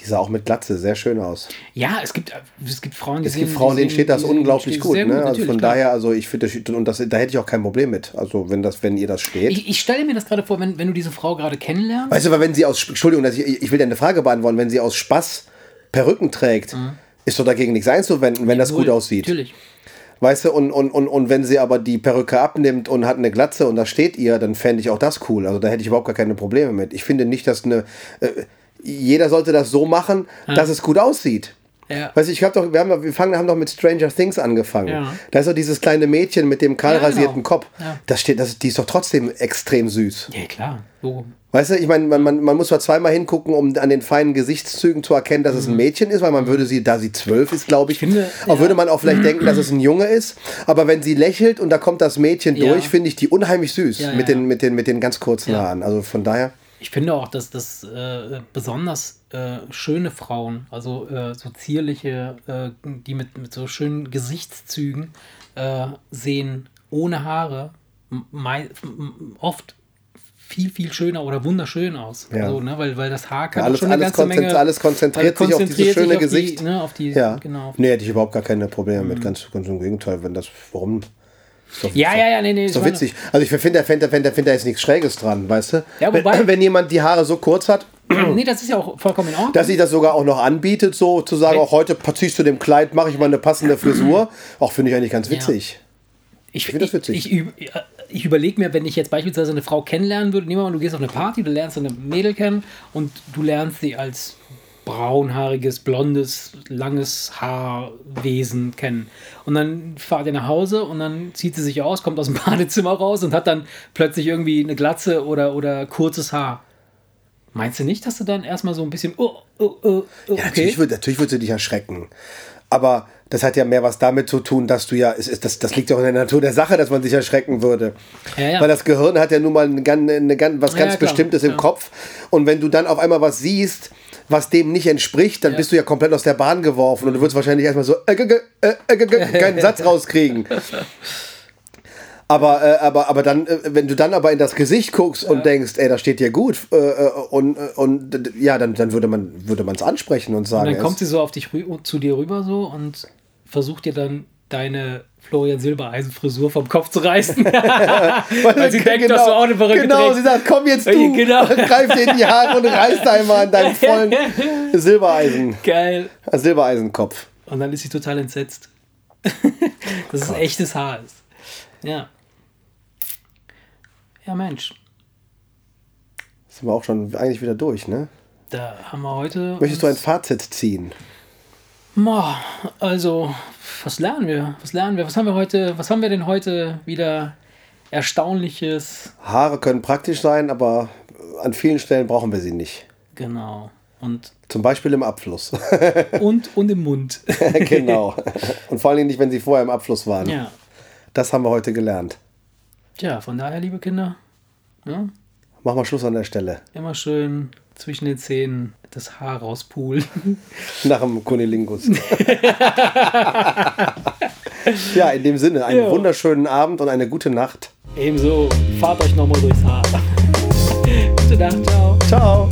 Die sah auch mit Glatze sehr schön aus. Ja, es gibt, es gibt Frauen, die Es gibt sehen- Frauen, denen steht das unglaublich gut. sehr Ne? Also von klar. daher, also ich finde, das- und das, da hätte ich auch kein Problem mit. Also wenn das, wenn ihr das steht. Ich, ich stelle mir das gerade vor, wenn, wenn du diese Frau gerade kennenlernst. Weißt du, weil wenn sie aus, Entschuldigung, ich, ich will dir eine Frage beantworten, wenn sie aus Spaß Perücken trägt, ist doch dagegen nichts einzuwenden, wenn das Mhm. Null. gut aussieht. Natürlich. Weißt du, und, und, und, und wenn sie aber die Perücke abnimmt und hat eine Glatze und da steht ihr, dann fände ich auch das cool. Also da hätte ich überhaupt gar keine Probleme mit. Ich finde nicht, dass eine. Äh, jeder sollte das so machen, dass es gut aussieht. Ja. Weißt du, ich glaube doch, wir, haben, doch- wir fangen, haben doch mit Stranger Things angefangen. Ja. Da ist doch dieses kleine Mädchen mit dem kahl Ja, genau. rasierten Kopf. Ja. Das steht, das, die ist doch trotzdem extrem süß. Ja, klar. So. Weißt du, ich meine, man, man, man muss zwar zweimal hingucken, um an den feinen Gesichtszügen zu erkennen, dass es ein Mädchen ist, weil man würde sie, da sie zwölf ist, glaube ich, Mhm. Ich finde, auch ja. würde man auch vielleicht denken, dass es ein Junge ist. Aber wenn sie lächelt und da kommt das Mädchen Ja. durch, finde ich die unheimlich süß Ja, mit, ja, den, ja. mit, den, mit den ganz kurzen Ja. Haaren. Also von daher, Ich finde auch, dass das äh, besonders äh, schöne Frauen, also äh, so zierliche, äh, die mit, mit so schönen Gesichtszügen äh, sehen, ohne Haare, oft viel, viel schöner oder wunderschön aus. Ja. Also, ne, weil, weil das Haar kann auch alles, schon eine alles, ganze Menge... alles konzentriert sich auf dieses konzentriert schöne auf Gesicht. Die, ne, auf die, ja, genau. nee, hätte ich überhaupt gar keine Probleme mit. Ganz, ganz im Gegenteil, wenn das, warum? Doch, Ja, ja, ja, nee, nee. Ist ich doch witzig. Also ich finde, da find, find, find, da ist nichts Schräges dran, weißt du? Ja, wenn, wobei- wenn jemand die Haare so kurz hat, Nee, das ist ja auch vollkommen in Ordnung. dass sich das sogar auch noch anbietet, so zu sagen, auch heute ziehst du dem Kleid, mache ich mal eine passende Frisur. Auch finde ich eigentlich ganz witzig. Ich, finde das witzig. Ich, ich, ich überlege mir, wenn ich jetzt beispielsweise eine Frau kennenlernen würde, nehmen wir mal, du gehst auf eine Party, du lernst eine Mädel kennen und du lernst sie als braunhaariges, blondes, langes Haarwesen kennen. Und dann fahrt ihr nach Hause und dann zieht sie sich aus, kommt aus dem Badezimmer raus und hat dann plötzlich irgendwie eine Glatze oder, oder kurzes Haar. Meinst du nicht, dass du dann erstmal so ein bisschen, oh, oh, oh, oh, Ja, okay. natürlich, wird, natürlich wird sie dich erschrecken. Aber das hat ja mehr was damit zu tun, dass du ja, es ist, das, das liegt ja auch in der Natur der Sache, dass man sich erschrecken würde. Ja, ja. Weil das Gehirn hat ja nun mal eine, eine, gan- was ganz ja. Bestimmtes im. Kopf. Und wenn du dann auf einmal was siehst, was dem nicht entspricht, dann bist du ja komplett aus der Bahn geworfen und du würdest wahrscheinlich erstmal so äh, äh, äh, äh, äh, keinen Satz rauskriegen. Aber, äh, aber, aber dann, äh, wenn du dann aber in das Gesicht guckst ja. und denkst, ey, das steht dir gut, äh, äh und, äh, und ja, dann, dann würde man würde es ansprechen und sagen. Und dann kommt sie so auf dich zu dir rüber so und versucht dir dann deine Florian Silbereisen Frisur vom Kopf zu reißen. Weil, Weil sie denkt, genau, dass du auch eine Perücke Genau, trägst. sie sagt, komm jetzt du, genau. greif dir in die Haare und reißt einmal an deinen vollen Silbereisen. Geil. Silbereisenkopf. Und dann ist sie total entsetzt. dass es echtes Haar ist. Ja. Ja, Mensch. Sind wir auch schon eigentlich wieder durch, ne? Da haben wir heute. Möchtest du ein Fazit ziehen? Also, was lernen wir? Was lernen wir? Was haben wir heute? Was haben wir denn heute wieder Erstaunliches? Haare können praktisch sein, aber an vielen Stellen brauchen wir sie nicht. Genau. Und Zum Beispiel im Abfluss. und, und im Mund. genau. Und vor allem nicht, wenn sie vorher im Abfluss waren. Ja. Das haben wir heute gelernt. Tja, von daher, liebe Kinder, ja, Mach mal Schluss an der Stelle. immer schön zwischen den Zähnen das Haar rauspulen. Nach dem Kunilingus. ja, in dem Sinne, einen Ja. wunderschönen Abend und eine gute Nacht. Ebenso, fahrt euch nochmal durchs Haar. Gute Nacht, ciao. Ciao.